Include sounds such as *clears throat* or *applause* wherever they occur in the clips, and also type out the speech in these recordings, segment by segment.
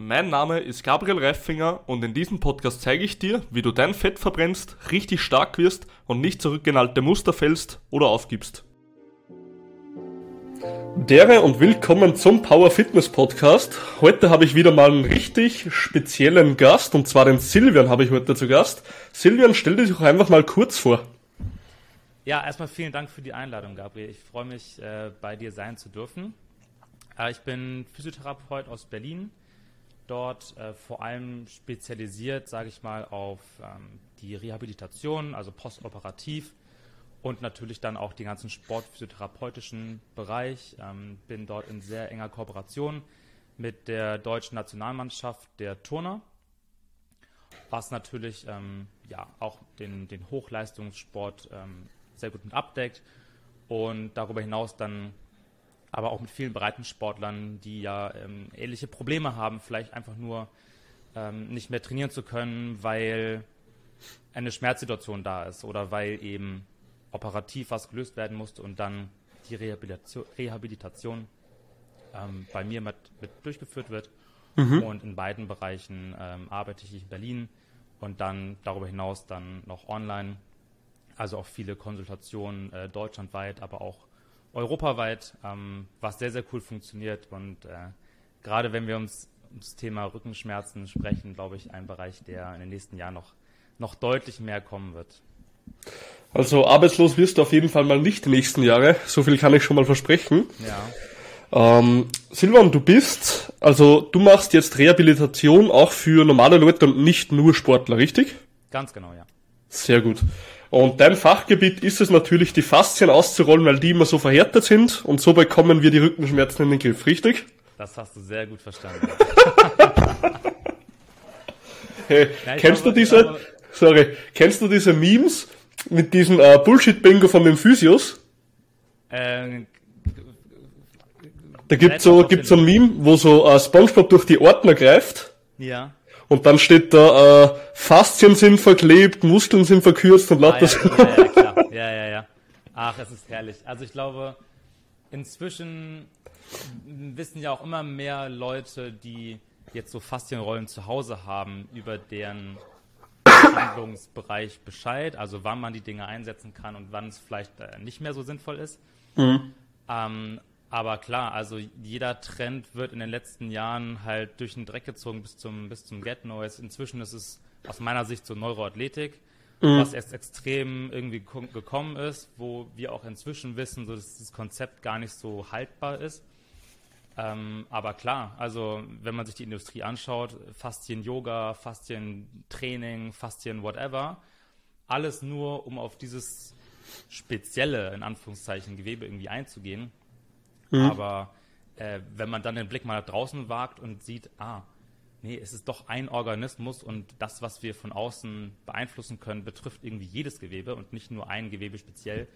Mein Name ist Gabriel Reifinger und in diesem Podcast zeige ich dir, wie du dein Fett verbrennst, richtig stark wirst und nicht zurück in alte Muster fällst oder aufgibst. Dere und willkommen zum Power Fitness Podcast. Heute habe ich wieder mal einen richtig speziellen Gast und zwar den Silvian habe ich heute zu Gast. Silvian, stell dich doch einfach mal kurz vor. Ja, erstmal vielen Dank für die Einladung, Gabriel. Ich freue mich, äh, bei dir sein zu dürfen. Äh, ich bin Physiotherapeut aus Berlin, dort äh, vor allem spezialisiert, sage ich mal, auf ähm, die Rehabilitation, also postoperativ und natürlich dann auch den ganzen sportphysiotherapeutischen Bereich. Ähm, bin dort in sehr enger Kooperation mit der deutschen Nationalmannschaft der Turner, was natürlich ähm, ja auch den, den Hochleistungssport ähm, sehr gut mit abdeckt und darüber hinaus dann aber auch mit vielen Breitensportlern, die ja ähm, ähnliche Probleme haben, vielleicht einfach nur ähm, nicht mehr trainieren zu können, weil eine Schmerzsituation da ist oder weil eben operativ was gelöst werden musste und dann die Rehabilitation, Rehabilitation ähm, bei mir mit, mit durchgeführt wird. Mhm. Und in beiden Bereichen ähm, arbeite ich in Berlin und dann darüber hinaus dann noch online. Also auch viele Konsultationen äh, deutschlandweit, aber auch europaweit, ähm, was sehr, sehr cool funktioniert. Und äh, gerade wenn wir uns ums Thema Rückenschmerzen sprechen, glaube ich, ein Bereich, der in den nächsten Jahren noch, noch deutlich mehr kommen wird. Also arbeitslos wirst du auf jeden Fall mal nicht die nächsten Jahre. So viel kann ich schon mal versprechen. Ja. Ähm, Silvan, du bist, also du machst jetzt Rehabilitation auch für normale Leute und nicht nur Sportler, richtig? Ganz genau, ja. Sehr gut. Und dein Fachgebiet ist es natürlich, die Faszien auszurollen, weil die immer so verhärtet sind und so bekommen wir die Rückenschmerzen in den Griff, richtig? Das hast du sehr gut verstanden. *laughs* hey, ja, kennst glaube, du diese, glaube, sorry, kennst du diese Memes mit diesem äh, Bullshit-Bingo von den Physios? Äh, da gibt's so, gibt's so ein Meme, wo so äh, Spongebob durch die Ordner greift. Ja. Und dann steht da, äh, Faszien sind verklebt, Muskeln sind verkürzt und lauter ah, ja, ja, ja, klar. *laughs* ja, ja, ja. Ach, es ist herrlich. Also ich glaube, inzwischen wissen ja auch immer mehr Leute, die jetzt so Faszienrollen zu Hause haben, über deren Handlungsbereich Bescheid, also wann man die Dinge einsetzen kann und wann es vielleicht äh, nicht mehr so sinnvoll ist. Mhm. Ähm, aber klar, also jeder Trend wird in den letzten Jahren halt durch den Dreck gezogen bis zum, bis zum Get Noise. Inzwischen ist es aus meiner Sicht so Neuroathletik, mhm. was erst extrem irgendwie gekommen ist, wo wir auch inzwischen wissen, so, dass das Konzept gar nicht so haltbar ist. Ähm, aber klar, also wenn man sich die Industrie anschaut, Faszien-Yoga, Faszien-Training, Faszien-whatever, alles nur, um auf dieses spezielle, in Anführungszeichen, Gewebe irgendwie einzugehen. Mhm. Aber äh, wenn man dann den Blick mal nach draußen wagt und sieht, ah, nee, es ist doch ein Organismus und das, was wir von außen beeinflussen können, betrifft irgendwie jedes Gewebe und nicht nur ein Gewebe speziell,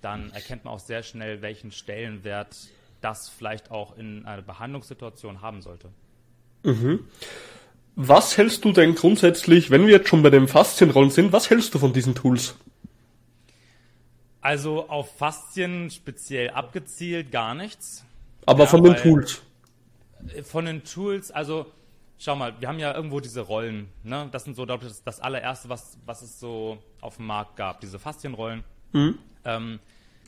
dann erkennt man auch sehr schnell, welchen Stellenwert das vielleicht auch in einer Behandlungssituation haben sollte. Mhm. Was hältst du denn grundsätzlich, wenn wir jetzt schon bei den Faszienrollen sind, was hältst du von diesen Tools? Also auf Faszien speziell abgezielt gar nichts. Aber ja, von den Tools? Von den Tools, also schau mal, wir haben ja irgendwo diese Rollen. Ne? Das sind so, glaube ich, das, das allererste, was, was es so auf dem Markt gab, diese Faszienrollen. Mhm. Ähm,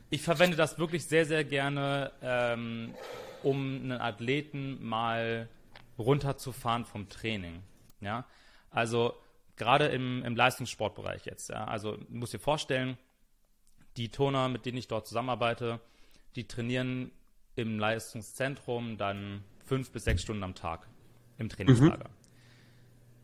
ich verwende das wirklich sehr, sehr gerne, ähm, um einen Athleten mal runterzufahren vom Training. Ja, also gerade im, im Leistungssportbereich jetzt. Ja? Also muss dir vorstellen, die Turner, mit denen ich dort zusammenarbeite, die trainieren im Leistungszentrum dann fünf bis sechs Stunden am Tag im Trainingslager. Mhm.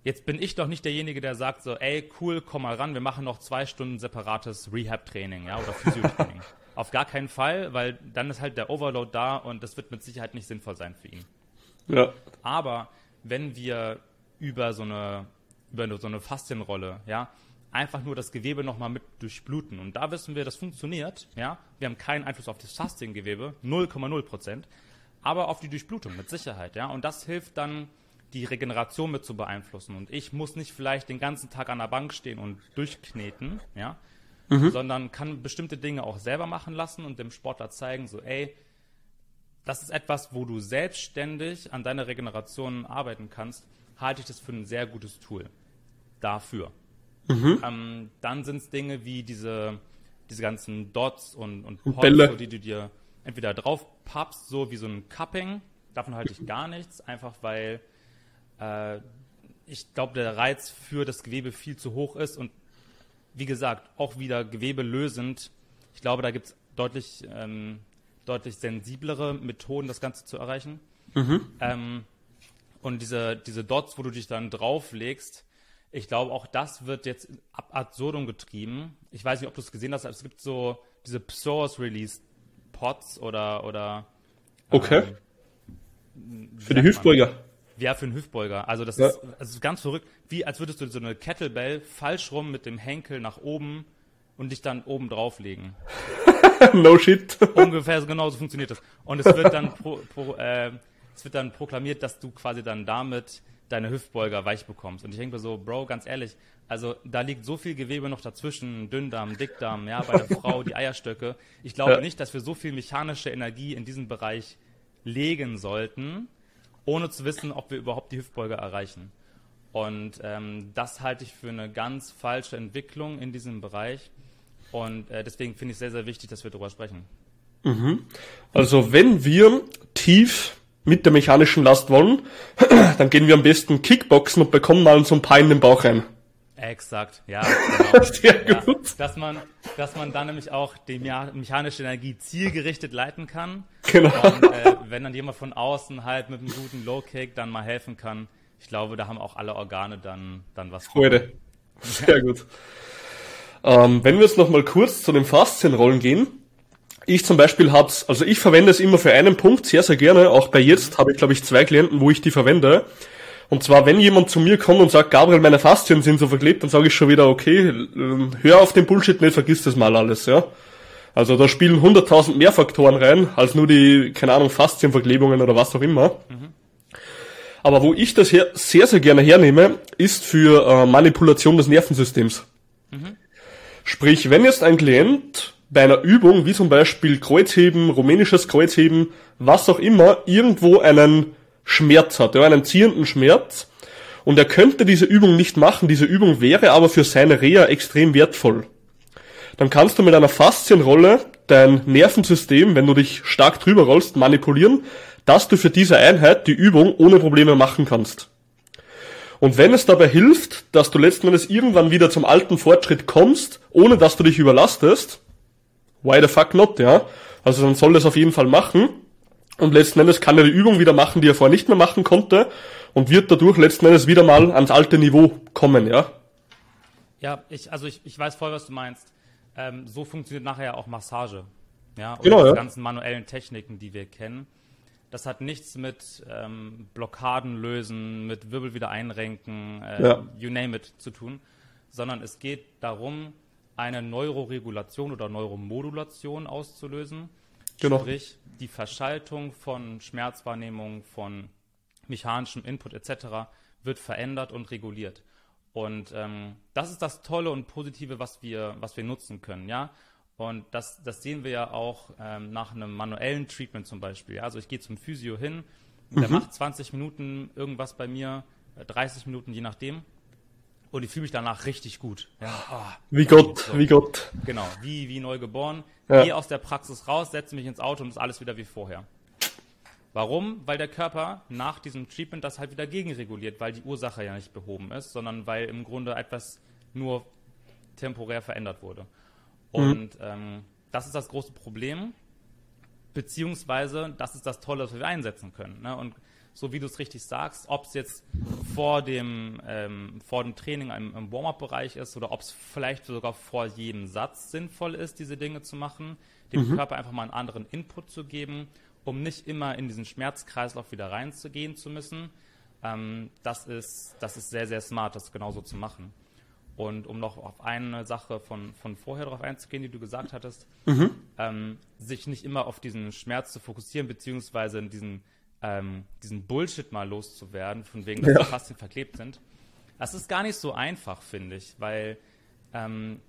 Jetzt bin ich doch nicht derjenige, der sagt so, ey, cool, komm mal ran, wir machen noch zwei Stunden separates Rehab-Training, ja, oder Physiotraining. *laughs* Auf gar keinen Fall, weil dann ist halt der Overload da und das wird mit Sicherheit nicht sinnvoll sein für ihn. Ja. Aber wenn wir über so eine, über so eine Faszienrolle, ja, einfach nur das Gewebe nochmal mit durchbluten. Und da wissen wir, das funktioniert. Ja? Wir haben keinen Einfluss auf das Fasziengewebe, 0,0 Prozent, aber auf die Durchblutung mit Sicherheit. Ja? Und das hilft dann, die Regeneration mit zu beeinflussen. Und ich muss nicht vielleicht den ganzen Tag an der Bank stehen und durchkneten, ja? Mhm. sondern kann bestimmte Dinge auch selber machen lassen und dem Sportler zeigen, so, ey, das ist etwas, wo du selbstständig an deiner Regeneration arbeiten kannst, halte ich das für ein sehr gutes Tool dafür. Mhm. Ähm, dann sind es Dinge wie diese, diese ganzen Dots und, und Pots, so, die du dir entweder drauf pappst, so wie so ein Cupping. Davon halte ich gar nichts, einfach weil äh, ich glaube, der Reiz für das Gewebe viel zu hoch ist und wie gesagt, auch wieder gewebelösend. Ich glaube, da gibt es deutlich, ähm, deutlich sensiblere Methoden, das Ganze zu erreichen. Mhm. Ähm, und diese, diese Dots, wo du dich dann drauflegst, ich glaube, auch das wird jetzt ab absurdum getrieben. Ich weiß nicht, ob du es gesehen hast, aber es gibt so diese Psoas Release Pots oder, oder Okay. Ähm, Für die Hüftbeuger. Ja, für einen Hüftbeuger. Also das, ja. ist, das ist ganz verrückt. Wie als würdest du so eine Kettlebell falsch rum mit dem Henkel nach oben und dich dann oben drauflegen. *laughs* no shit. Ungefähr so genau so funktioniert das. Und es wird dann *laughs* pro, pro, äh, es wird dann proklamiert, dass du quasi dann damit deine Hüftbeuger weich bekommst. Und ich denke mir so, Bro, ganz ehrlich, also da liegt so viel Gewebe noch dazwischen, Dünndarm, Dickdarm, ja, bei der *laughs* Frau, die Eierstöcke. Ich glaube ja. nicht, dass wir so viel mechanische Energie in diesem Bereich legen sollten, ohne zu wissen, ob wir überhaupt die Hüftbeuger erreichen. Und ähm, das halte ich für eine ganz falsche Entwicklung in diesem Bereich. Und äh, deswegen finde ich es sehr, sehr wichtig, dass wir darüber sprechen. Mhm. Also wenn wir tief mit der mechanischen Last wollen, *clears throat* dann gehen wir am besten Kickboxen und bekommen mal so ein paar in den Bauch rein. Exakt, ja. Genau. *laughs* Sehr ja, gut. Dass man, dass man dann nämlich auch die mechanische Energie zielgerichtet leiten kann. Genau. Und äh, wenn dann jemand von außen halt mit einem guten Low Kick dann mal helfen kann, ich glaube, da haben auch alle Organe dann, dann was Freude. Sehr gut. Ähm, wenn wir jetzt nochmal kurz zu den Faszienrollen gehen. Ich zum Beispiel hab's, also ich verwende es immer für einen Punkt sehr, sehr gerne. Auch bei jetzt habe ich, glaube ich, zwei Klienten, wo ich die verwende. Und zwar, wenn jemand zu mir kommt und sagt, Gabriel, meine Faszien sind so verklebt, dann sage ich schon wieder, okay, ähm, hör auf den Bullshit nicht, vergiss das mal alles, ja. Also da spielen 100.000 mehr Faktoren rein, als nur die, keine Ahnung, Faszienverklebungen oder was auch immer. Mhm. Aber wo ich das sehr, sehr gerne hernehme, ist für äh, Manipulation des Nervensystems. Mhm. Sprich, wenn jetzt ein Klient bei einer Übung, wie zum Beispiel Kreuzheben, rumänisches Kreuzheben, was auch immer, irgendwo einen Schmerz hat, ja, einen ziehenden Schmerz. Und er könnte diese Übung nicht machen, diese Übung wäre aber für seine Reha extrem wertvoll. Dann kannst du mit einer Faszienrolle dein Nervensystem, wenn du dich stark drüber rollst, manipulieren, dass du für diese Einheit die Übung ohne Probleme machen kannst. Und wenn es dabei hilft, dass du letzten Endes irgendwann wieder zum alten Fortschritt kommst, ohne dass du dich überlastest, why the fuck not, ja? Also dann soll das auf jeden Fall machen. Und letzten Endes kann er die Übung wieder machen, die er vorher nicht mehr machen konnte und wird dadurch letzten Endes wieder mal ans alte Niveau kommen, ja? Ja, ich, also ich, ich weiß voll, was du meinst. Ähm, so funktioniert nachher ja auch Massage. Ja, und genau, die ja. ganzen manuellen Techniken, die wir kennen. Das hat nichts mit ähm, Blockaden lösen, mit Wirbel wieder einrenken, äh, ja. you name it zu tun, sondern es geht darum, eine Neuroregulation oder Neuromodulation auszulösen Genau. Sprich, die Verschaltung von Schmerzwahrnehmung, von mechanischem Input etc. wird verändert und reguliert. Und ähm, das ist das Tolle und Positive, was wir, was wir nutzen können, ja. Und das, das sehen wir ja auch ähm, nach einem manuellen Treatment zum Beispiel. Ja? Also ich gehe zum Physio hin, der mhm. macht 20 Minuten irgendwas bei mir, 30 äh, Minuten je nachdem und ich fühle mich danach richtig gut. Ja, oh, wie Gott, so. wie Gott. Genau, wie, wie neu geboren. Ja. Gehe aus der Praxis raus, setze mich ins Auto und ist alles wieder wie vorher. Warum? Weil der Körper nach diesem Treatment das halt wieder gegenreguliert, weil die Ursache ja nicht behoben ist, sondern weil im Grunde etwas nur temporär verändert wurde. Mhm. Und mhm. ähm, das ist das große Problem, beziehungsweise das ist das Tolle, was wir einsetzen können. Ne? Und so wie du es richtig sagst, ob es jetzt vor dem, ähm, vor dem Training im, im Warm-up-Bereich ist oder ob es vielleicht sogar vor jedem Satz sinnvoll ist, diese Dinge zu machen, dem mhm. Körper einfach mal einen anderen Input zu geben, um nicht immer in diesen Schmerzkreislauf wieder reinzugehen zu müssen. Ähm, das, ist, das ist sehr, sehr smart, das genauso zu machen. Und um noch auf eine Sache von, von vorher darauf einzugehen, die du gesagt hattest, mhm. ähm, sich nicht immer auf diesen Schmerz zu fokussieren, beziehungsweise in diesen ähm, diesen Bullshit mal loszuwerden, von wegen, dass ja. die Faszien verklebt sind. Das ist gar nicht so einfach, finde ich, weil ähm,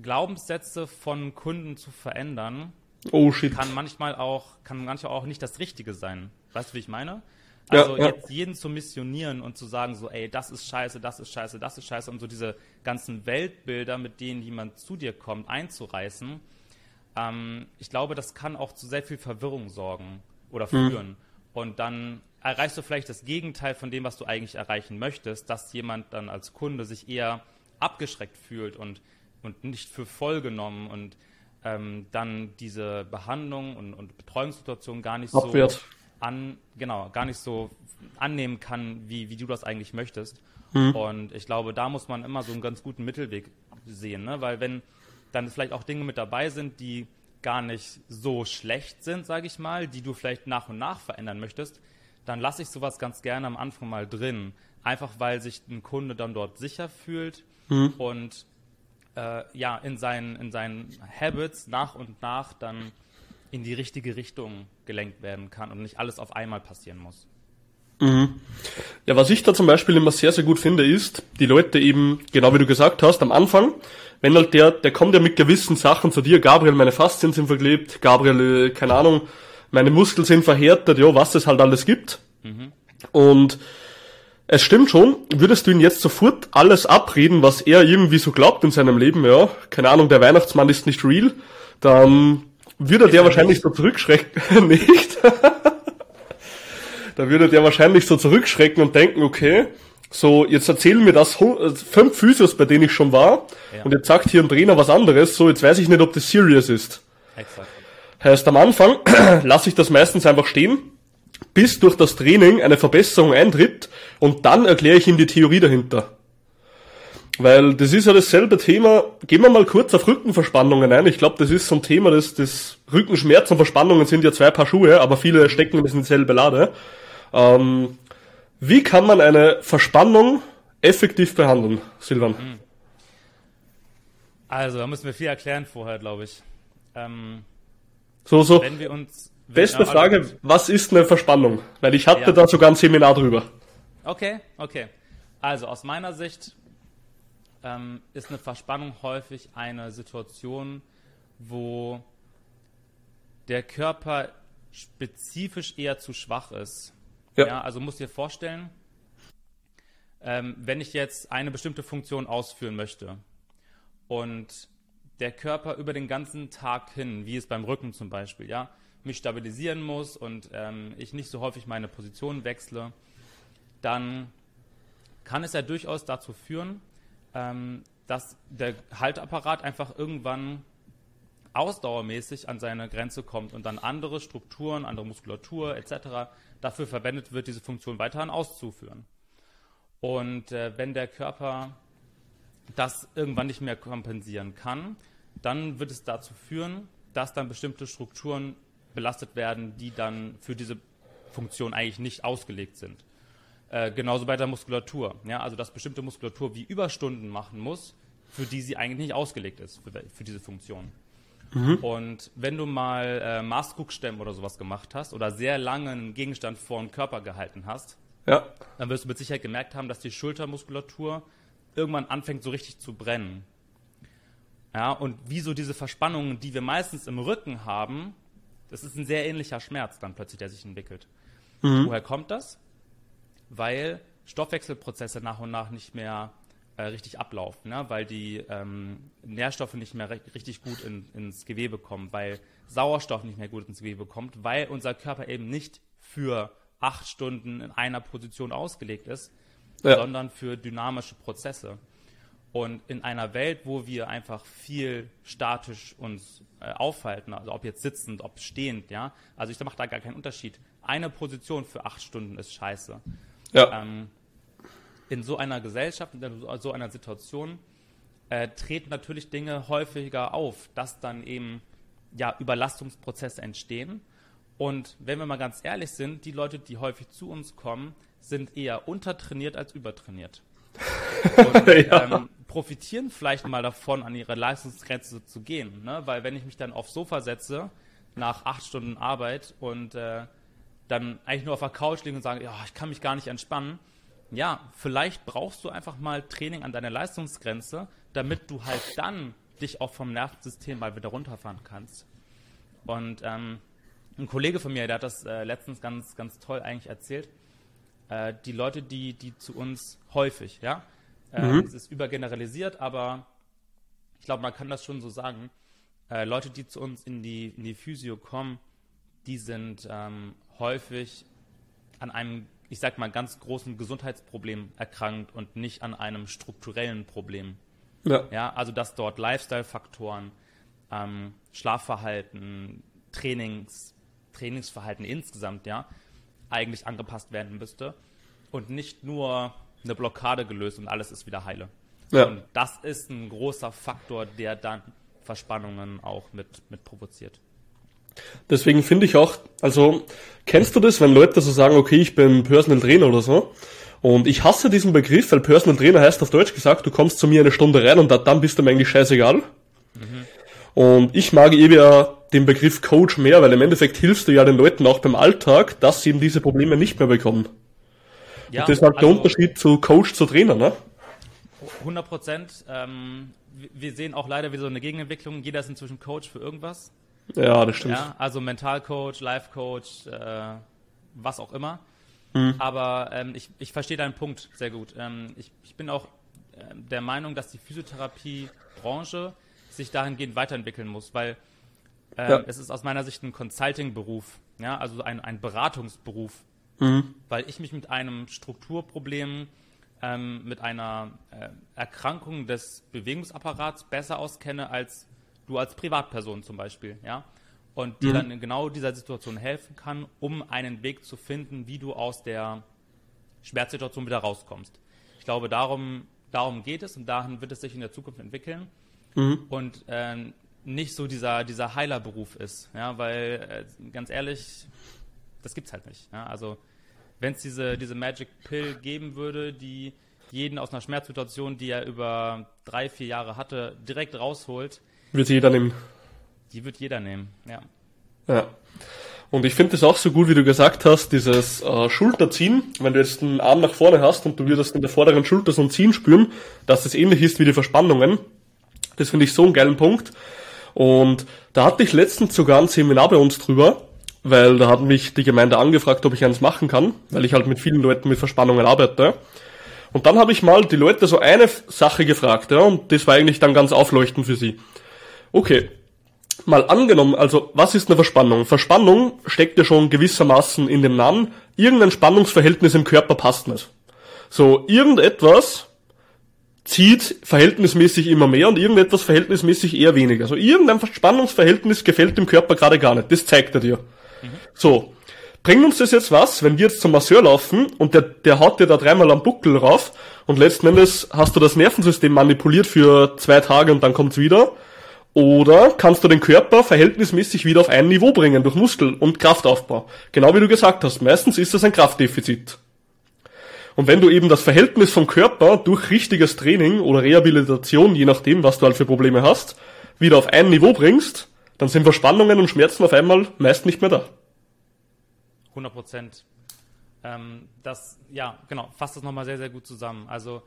Glaubenssätze von Kunden zu verändern, oh, kann manchmal auch, kann manchmal auch nicht das Richtige sein. Weißt du, wie ich meine? Also ja, jetzt jeden zu missionieren und zu sagen so, ey, das ist scheiße, das ist scheiße, das ist scheiße und so diese ganzen Weltbilder, mit denen jemand zu dir kommt, einzureißen, ähm, ich glaube, das kann auch zu sehr viel Verwirrung sorgen oder mhm. führen. Mhm. Und dann erreichst du vielleicht das Gegenteil von dem, was du eigentlich erreichen möchtest, dass jemand dann als Kunde sich eher abgeschreckt fühlt und, und nicht für voll genommen und ähm, dann diese Behandlung und, und Betreuungssituation gar nicht Abwehrt. so an, genau, gar nicht so annehmen kann, wie, wie du das eigentlich möchtest. Mhm. Und ich glaube, da muss man immer so einen ganz guten Mittelweg sehen, ne? weil wenn dann vielleicht auch Dinge mit dabei sind, die gar nicht so schlecht sind, sage ich mal, die du vielleicht nach und nach verändern möchtest, dann lasse ich sowas ganz gerne am Anfang mal drin. Einfach weil sich ein Kunde dann dort sicher fühlt mhm. und äh, ja, in seinen, in seinen Habits nach und nach dann in die richtige Richtung gelenkt werden kann und nicht alles auf einmal passieren muss. Mhm. Ja, was ich da zum Beispiel immer sehr, sehr gut finde, ist, die Leute eben, genau wie du gesagt hast, am Anfang, wenn halt der, der kommt ja mit gewissen Sachen zu dir, Gabriel, meine Faszien sind verklebt, Gabriel, äh, keine Ahnung, meine Muskeln sind verhärtet, ja, was es halt alles gibt. Mhm. Und es stimmt schon, würdest du ihn jetzt sofort alles abreden, was er irgendwie so glaubt in seinem Leben, ja, keine Ahnung, der Weihnachtsmann ist nicht real, dann würde der wahrscheinlich so zurückschrecken, *laughs* nicht? da würde der wahrscheinlich so zurückschrecken und denken, okay, so, jetzt erzählen mir das äh, fünf Physios, bei denen ich schon war, ja. und jetzt sagt hier ein Trainer was anderes, so, jetzt weiß ich nicht, ob das serious ist. Exakt. Heißt, am Anfang *clears throat* lasse ich das meistens einfach stehen, bis durch das Training eine Verbesserung eintritt, und dann erkläre ich ihm die Theorie dahinter. Weil das ist ja dasselbe Thema. Gehen wir mal kurz auf Rückenverspannungen ein. Ich glaube, das ist so ein Thema, das, das Rückenschmerz und Verspannungen sind ja zwei Paar Schuhe, aber viele stecken in dieselbe Lade. Ähm, wie kann man eine Verspannung effektiv behandeln, Silvan? Hm. Also, da müssen wir viel erklären vorher, glaube ich. Ähm, so, so. Wenn wir uns, wenn, Beste Frage, was ist eine Verspannung? Weil ich hatte ja. da sogar ein Seminar drüber. Okay, okay. Also aus meiner Sicht ähm, ist eine Verspannung häufig eine Situation, wo der Körper spezifisch eher zu schwach ist. Ja. ja also musst dir vorstellen, ähm, wenn ich jetzt eine bestimmte Funktion ausführen möchte und der Körper über den ganzen Tag hin, wie es beim Rücken zum Beispiel, ja, mich stabilisieren muss und ähm, ich nicht so häufig meine Position wechsle, dann kann es ja durchaus dazu führen, ähm, dass der Haltapparat einfach irgendwann ausdauermäßig an seine Grenze kommt und dann andere Strukturen, andere Muskulatur etc. dafür verwendet wird, diese Funktion weiterhin auszuführen. Und äh, wenn der Körper das irgendwann nicht mehr kompensieren kann, dann wird es dazu führen, dass dann bestimmte Strukturen belastet werden, die dann für diese Funktion eigentlich nicht ausgelegt sind. Äh, genauso bei der Muskulatur. Ja? Also dass bestimmte Muskulatur wie Überstunden machen muss, für die sie eigentlich nicht ausgelegt ist, für, für diese Funktion. Mhm. Und wenn du mal äh, Maßkrugstämmen oder sowas gemacht hast oder sehr lange einen Gegenstand vor den Körper gehalten hast, ja. dann wirst du mit Sicherheit gemerkt haben, dass die Schultermuskulatur irgendwann anfängt so richtig zu brennen. Ja, und wieso diese Verspannungen, die wir meistens im Rücken haben, das ist ein sehr ähnlicher Schmerz dann plötzlich, der sich entwickelt. Mhm. Woher kommt das? weil Stoffwechselprozesse nach und nach nicht mehr äh, richtig ablaufen, ne? weil die ähm, Nährstoffe nicht mehr richtig gut in, ins Gewebe kommen, weil Sauerstoff nicht mehr gut ins Gewebe kommt, weil unser Körper eben nicht für acht Stunden in einer Position ausgelegt ist, ja. sondern für dynamische Prozesse. Und in einer Welt, wo wir einfach viel statisch uns äh, aufhalten, also ob jetzt sitzend, ob stehend, ja, also ich mache da gar keinen Unterschied. Eine Position für acht Stunden ist scheiße. Ja. Ähm, in so einer Gesellschaft, in so einer Situation äh, treten natürlich Dinge häufiger auf, dass dann eben ja, Überlastungsprozesse entstehen. Und wenn wir mal ganz ehrlich sind, die Leute, die häufig zu uns kommen, sind eher untertrainiert als übertrainiert. Und *laughs* ja. ähm, profitieren vielleicht mal davon, an ihre Leistungsgrenze zu gehen. Ne? Weil wenn ich mich dann aufs Sofa setze, nach acht Stunden Arbeit und äh, dann eigentlich nur auf der Couch liegen und sagen, ja, ich kann mich gar nicht entspannen. Ja, vielleicht brauchst du einfach mal Training an deiner Leistungsgrenze, damit du halt dann dich auch vom Nervensystem mal wieder runterfahren kannst. Und ähm, ein Kollege von mir, der hat das äh, letztens ganz, ganz toll eigentlich erzählt. Äh, die Leute, die, die zu uns häufig, ja, äh, mhm. es ist übergeneralisiert, aber ich glaube, man kann das schon so sagen. Äh, Leute, die zu uns in die, in die Physio kommen, die sind ähm, häufig an einem, ich sag mal, ganz großen Gesundheitsproblem erkrankt und nicht an einem strukturellen Problem. Ja. ja also, dass dort Lifestyle-Faktoren, ähm, Schlafverhalten, Trainings, Trainingsverhalten insgesamt, ja, eigentlich angepasst werden müsste und nicht nur eine Blockade gelöst und alles ist wieder heile. Ja. Und das ist ein großer Faktor, der dann Verspannungen auch mit, mit provoziert. Deswegen finde ich auch, also kennst du das, wenn Leute so sagen, okay, ich bin Personal Trainer oder so, und ich hasse diesen Begriff, weil Personal Trainer heißt auf Deutsch gesagt, du kommst zu mir eine Stunde rein und dann bist du mir eigentlich scheißegal. Mhm. Und ich mag eben ja den Begriff Coach mehr, weil im Endeffekt hilfst du ja den Leuten auch beim Alltag, dass sie eben diese Probleme nicht mehr bekommen. Ja, und das ist halt also, der Unterschied zu Coach zu Trainer, ne? 100 Prozent. Ähm, wir sehen auch leider wie so eine Gegenentwicklung. Jeder ist inzwischen Coach für irgendwas. Ja, das stimmt. Ja, also Mentalcoach, Life-Coach, äh, was auch immer. Mhm. Aber ähm, ich, ich verstehe deinen Punkt sehr gut. Ähm, ich, ich bin auch äh, der Meinung, dass die Physiotherapie-Branche sich dahingehend weiterentwickeln muss, weil äh, ja. es ist aus meiner Sicht ein Consulting-Beruf, ja, also ein, ein Beratungsberuf, mhm. weil ich mich mit einem Strukturproblem, ähm, mit einer äh, Erkrankung des Bewegungsapparats besser auskenne als du als Privatperson zum Beispiel, ja, und dir mhm. dann in genau dieser Situation helfen kann, um einen Weg zu finden, wie du aus der Schmerzsituation wieder rauskommst. Ich glaube, darum, darum geht es und dahin wird es sich in der Zukunft entwickeln. Mhm. Und äh, nicht so dieser, dieser Heilerberuf ist, ja, weil äh, ganz ehrlich, das gibt's halt nicht. Ja? Also wenn es diese, diese Magic Pill geben würde, die jeden aus einer Schmerzsituation, die er über drei, vier Jahre hatte, direkt rausholt, wird jeder nehmen. Die wird jeder nehmen, ja. Ja. Und ich finde das auch so gut, wie du gesagt hast, dieses äh, Schulterziehen, wenn du jetzt einen Arm nach vorne hast und du würdest in der vorderen Schulter so ein Ziehen spüren, dass das ähnlich ist wie die Verspannungen. Das finde ich so einen geilen Punkt. Und da hatte ich letztens sogar ein Seminar bei uns drüber, weil da hat mich die Gemeinde angefragt, ob ich eins machen kann, weil ich halt mit vielen Leuten mit Verspannungen arbeite. Und dann habe ich mal die Leute so eine Sache gefragt, ja, und das war eigentlich dann ganz aufleuchtend für sie. Okay, mal angenommen, also was ist eine Verspannung? Verspannung steckt ja schon gewissermaßen in dem Namen. Irgendein Spannungsverhältnis im Körper passt nicht. So, irgendetwas zieht verhältnismäßig immer mehr und irgendetwas verhältnismäßig eher weniger. Also irgendein Spannungsverhältnis gefällt dem Körper gerade gar nicht. Das zeigt er dir. So. Bringt uns das jetzt was, wenn wir jetzt zum Masseur laufen und der, der haut dir da dreimal am Buckel rauf und letzten Endes hast du das Nervensystem manipuliert für zwei Tage und dann kommt's wieder oder kannst du den Körper verhältnismäßig wieder auf ein Niveau bringen durch Muskel- und Kraftaufbau. Genau wie du gesagt hast, meistens ist das ein Kraftdefizit. Und wenn du eben das Verhältnis vom Körper durch richtiges Training oder Rehabilitation, je nachdem, was du halt für Probleme hast, wieder auf ein Niveau bringst, dann sind Verspannungen und Schmerzen auf einmal meist nicht mehr da. 100 Prozent. Ähm, das, ja, genau, fasst das nochmal sehr, sehr gut zusammen. Also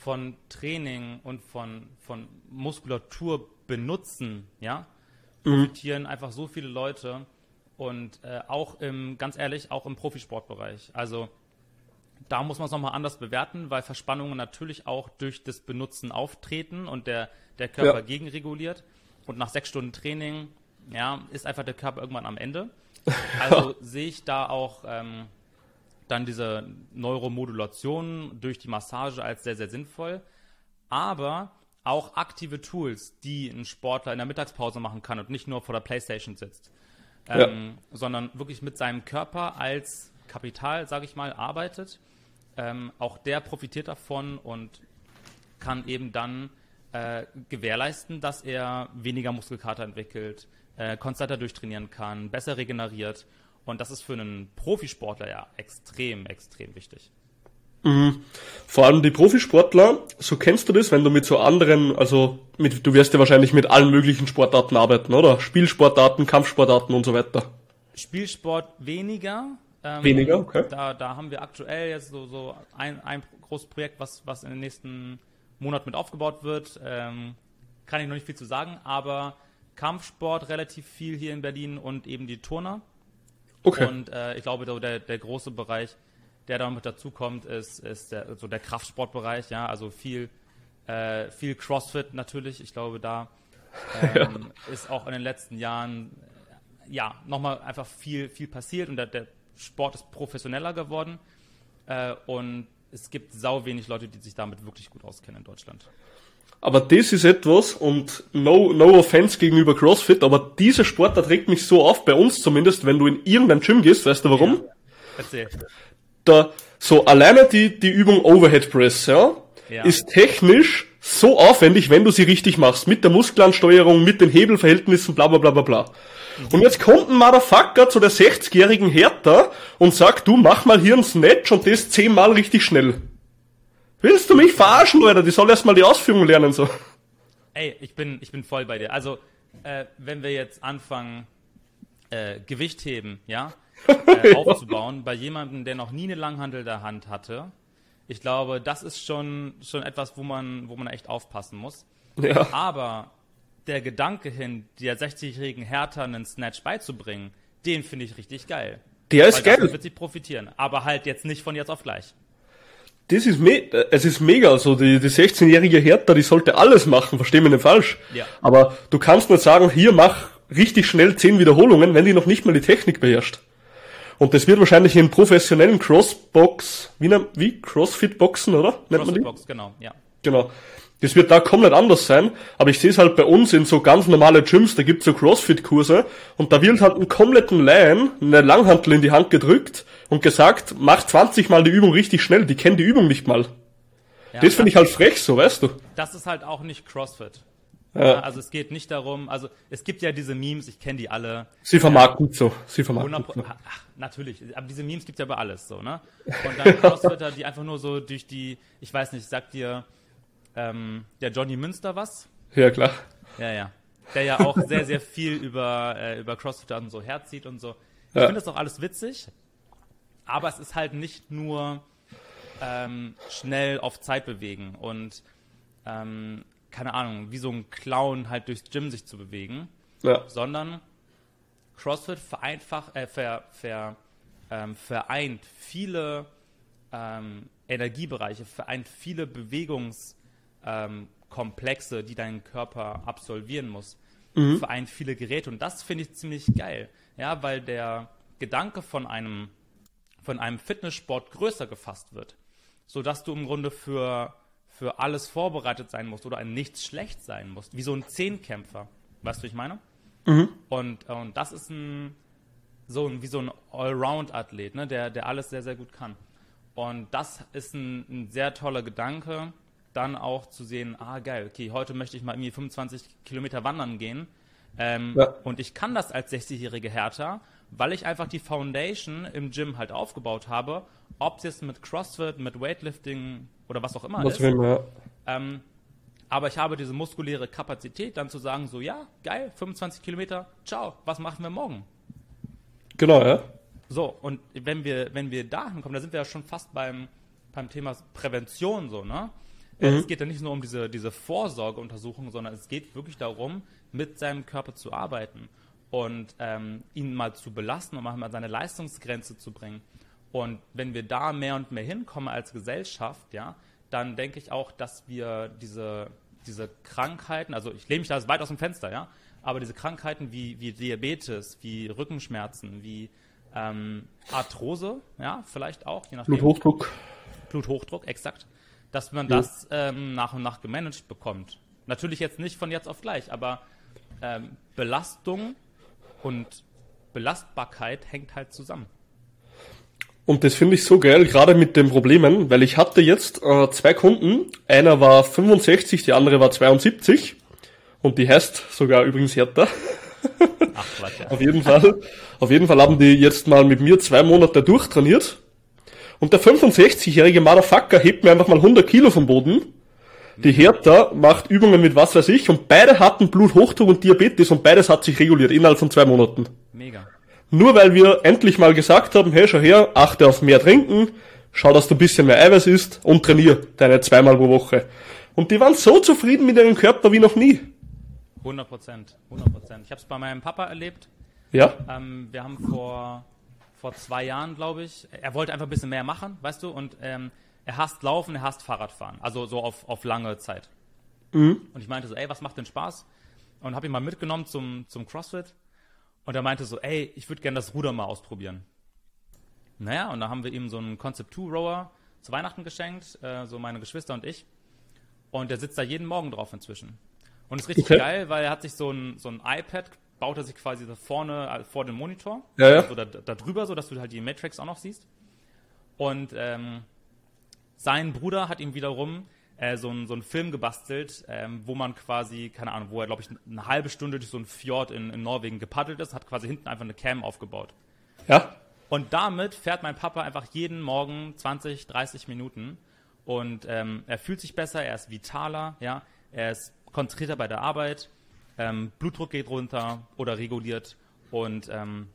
von Training und von, von Muskulatur benutzen, ja, mhm. profitieren mhm. einfach so viele Leute und äh, auch im, ganz ehrlich, auch im Profisportbereich. Also da muss man es nochmal anders bewerten, weil Verspannungen natürlich auch durch das Benutzen auftreten und der, der Körper ja. gegenreguliert. Und nach sechs Stunden Training, ja, ist einfach der Körper irgendwann am Ende. *laughs* Also sehe ich da auch ähm, dann diese Neuromodulation durch die Massage als sehr, sehr sinnvoll. Aber auch aktive Tools, die ein Sportler in der Mittagspause machen kann und nicht nur vor der Playstation sitzt, ähm, ja. sondern wirklich mit seinem Körper als Kapital, sage ich mal, arbeitet. Ähm, auch der profitiert davon und kann eben dann äh, gewährleisten, dass er weniger Muskelkater entwickelt, äh, konstanter durchtrainieren kann, besser regeneriert. Und das ist für einen Profisportler ja extrem, extrem wichtig. Mhm. Vor allem die Profisportler, so kennst du das, wenn du mit so anderen, also mit, du wirst ja wahrscheinlich mit allen möglichen Sportarten arbeiten, oder? Spielsportarten, Kampfsportarten und so weiter. Spielsport weniger. Ähm, weniger, okay. Da, da haben wir aktuell jetzt so, so ein, ein großes Projekt, was, was in den nächsten Monaten mit aufgebaut wird. Ähm, kann ich noch nicht viel zu sagen, aber Kampfsport relativ viel hier in Berlin und eben die Turner. Okay. Und äh, ich glaube, der, der große Bereich, der damit dazu kommt, ist, ist der, so der Kraftsportbereich, ja, also viel, äh, viel CrossFit natürlich. Ich glaube, da *laughs* ähm, ja. ist auch in den letzten Jahren äh, ja nochmal einfach viel, viel passiert und der, der Sport ist professioneller geworden. Äh, und es gibt sau wenig Leute, die sich damit wirklich gut auskennen in Deutschland. Aber das ist etwas, und no, no offense gegenüber CrossFit, aber dieser Sport, der trägt mich so auf, bei uns zumindest, wenn du in irgendein Gym gehst, weißt du warum? Ja. Erzähl. Da, so alleine die, die Übung Overhead Press, ja, ja, ist technisch so aufwendig, wenn du sie richtig machst, mit der Muskelansteuerung, mit den Hebelverhältnissen, bla bla bla bla bla. Mhm. Und jetzt kommt ein Motherfucker zu der 60-jährigen Hertha und sagt, du mach mal hier ein Snatch und das zehnmal richtig schnell. Willst du mich verarschen, Leute? Die soll erstmal die Ausführung lernen, so. Ey, ich bin, ich bin voll bei dir. Also, äh, wenn wir jetzt anfangen, äh, Gewicht heben, ja, *laughs* äh, aufzubauen, bei jemandem, der noch nie eine Langhandel der Hand hatte, ich glaube, das ist schon, schon etwas, wo man, wo man echt aufpassen muss. Ja. Aber der Gedanke hin, der 60-jährigen Hertha einen Snatch beizubringen, den finde ich richtig geil. Der ist geil. wird sie profitieren. Aber halt jetzt nicht von jetzt auf gleich das ist me es ist mega, also die, die 16-jährige Hertha, die sollte alles machen, versteh mich nicht falsch. Ja. Aber du kannst nicht sagen, hier mach richtig schnell 10 Wiederholungen, wenn die noch nicht mal die Technik beherrscht. Und das wird wahrscheinlich in professionellen Crossbox, wie, wie Crossfit-Boxen, oder? Nennt Crossfit-Box, genau, ja. Genau. Das wird da komplett anders sein, aber ich sehe es halt bei uns in so ganz normale Gyms, da gibt's so Crossfit-Kurse und da wird halt einen kompletten Laien eine Langhantel in die Hand gedrückt und gesagt, mach 20 Mal die Übung richtig schnell, die kennen die Übung nicht mal. Ja, das finde ich halt frech, so weißt du. Das ist halt auch nicht CrossFit. Ja. Also es geht nicht darum, also es gibt ja diese Memes, ich kenne die alle. Sie vermarkten ja, so, sie vermarkten so. Ach, natürlich, aber diese Memes gibt ja bei alles so, ne? Und dann *laughs* Crossfitter, die einfach nur so durch die, ich weiß nicht, sagt dir ähm, der Johnny Münster was? Ja, klar. Ja, ja. Der ja auch *laughs* sehr, sehr viel über, äh, über Crossfitter und so herzieht und so. Ich ja. finde das auch alles witzig, aber es ist halt nicht nur ähm, schnell auf Zeit bewegen und ähm, keine Ahnung, wie so ein Clown halt durchs Gym sich zu bewegen, ja. sondern CrossFit vereinfacht, äh, ver, ver, ähm, vereint viele ähm, Energiebereiche, vereint viele Bewegungskomplexe, ähm, die dein Körper absolvieren muss, mhm. vereint viele Geräte und das finde ich ziemlich geil, ja, weil der Gedanke von einem von einem Fitnesssport größer gefasst wird, sodass du im Grunde für für alles vorbereitet sein musst oder ein nichts schlecht sein musst, wie so ein Zehnkämpfer. Weißt du, ich meine? Mhm. Und, und das ist ein, so ein, wie so ein Allround-Athlet, ne, der, der alles sehr, sehr gut kann. Und das ist ein, ein, sehr toller Gedanke, dann auch zu sehen, ah geil, okay, heute möchte ich mal irgendwie 25 Kilometer wandern gehen. Ähm, ja. Und ich kann das als 60-jährige Hertha, weil ich einfach die Foundation im Gym halt aufgebaut habe, ob es jetzt mit CrossFit, mit Weightlifting oder was auch immer was ist. Ja. ähm, aber ich habe diese muskuläre Kapazität, dann zu sagen, so ja, geil, 25 Kilometer, ciao, was machen wir morgen? Genau, ja. So, und wenn wir, wenn wir dahin kommen, da sind wir ja schon fast beim, beim Thema Prävention so, ne? Äh, mhm. Es geht ja nicht nur um diese, diese Vorsorgeuntersuchung, sondern es geht wirklich darum, mit seinem Körper zu arbeiten und ähm, ihn mal zu belasten und mal seine Leistungsgrenze zu bringen. Und wenn wir da mehr und mehr hinkommen als Gesellschaft, ja, dann denke ich auch, dass wir diese, diese Krankheiten, also ich lehne mich da weit aus dem Fenster, ja, aber diese Krankheiten wie, wie Diabetes, wie Rückenschmerzen, wie ähm, Arthrose, ja, vielleicht auch, je nachdem. Bluthochdruck. Bluthochdruck, exakt. Dass man ja. das ähm, nach und nach gemanagt bekommt. Natürlich jetzt nicht von jetzt auf gleich, aber ähm, Belastung und Belastbarkeit hängt halt zusammen. Und das finde ich so geil, gerade mit den Problemen, weil ich hatte jetzt äh, zwei Kunden. Einer war 65, die andere war 72. Und die heißt sogar übrigens Hertha. *laughs* Ach, Quatsch, ja. auf jeden Fall. Auf jeden Fall haben die jetzt mal mit mir zwei Monate durchtrainiert. Und der 65-jährige Motherfucker hebt mir einfach mal 100 Kilo vom Boden. Die Hertha macht Übungen mit was weiß ich und beide hatten Bluthochdruck und Diabetes und beides hat sich reguliert innerhalb von zwei Monaten. Mega. Nur weil wir endlich mal gesagt haben, hey, schau her, achte auf mehr Trinken, schau, dass du ein bisschen mehr Eiweiß isst und trainier deine zweimal pro Woche. Und die waren so zufrieden mit ihrem Körper wie noch nie. 100 Prozent, 100 Prozent. Ich habe es bei meinem Papa erlebt. Ja. Ähm, wir haben vor, vor zwei Jahren, glaube ich, er wollte einfach ein bisschen mehr machen, weißt du, und ähm, er hasst Laufen, er hasst Fahrradfahren, also so auf, auf lange Zeit. Mhm. Und ich meinte so, ey, was macht denn Spaß? Und habe ihn mal mitgenommen zum, zum CrossFit. Und er meinte so, ey, ich würde gerne das Ruder mal ausprobieren. Naja, und da haben wir ihm so einen Concept 2 Rower zu Weihnachten geschenkt, äh, so meine Geschwister und ich. Und der sitzt da jeden Morgen drauf inzwischen. Und ist richtig okay. geil, weil er hat sich so ein, so ein iPad, baut er sich quasi da vorne äh, vor dem Monitor. Ja, ja. Also da, da drüber, so dass du halt die Matrix auch noch siehst. Und ähm, sein Bruder hat ihm wiederum äh, so, ein, so einen Film gebastelt, ähm, wo man quasi, keine Ahnung, wo er, glaube ich, eine halbe Stunde durch so einen Fjord in, in Norwegen gepaddelt ist, hat quasi hinten einfach eine Cam aufgebaut. Ja. Und damit fährt mein Papa einfach jeden Morgen 20, 30 Minuten und ähm, er fühlt sich besser, er ist vitaler, ja, er ist konzentrierter bei der Arbeit, ähm, Blutdruck geht runter oder reguliert und ähm,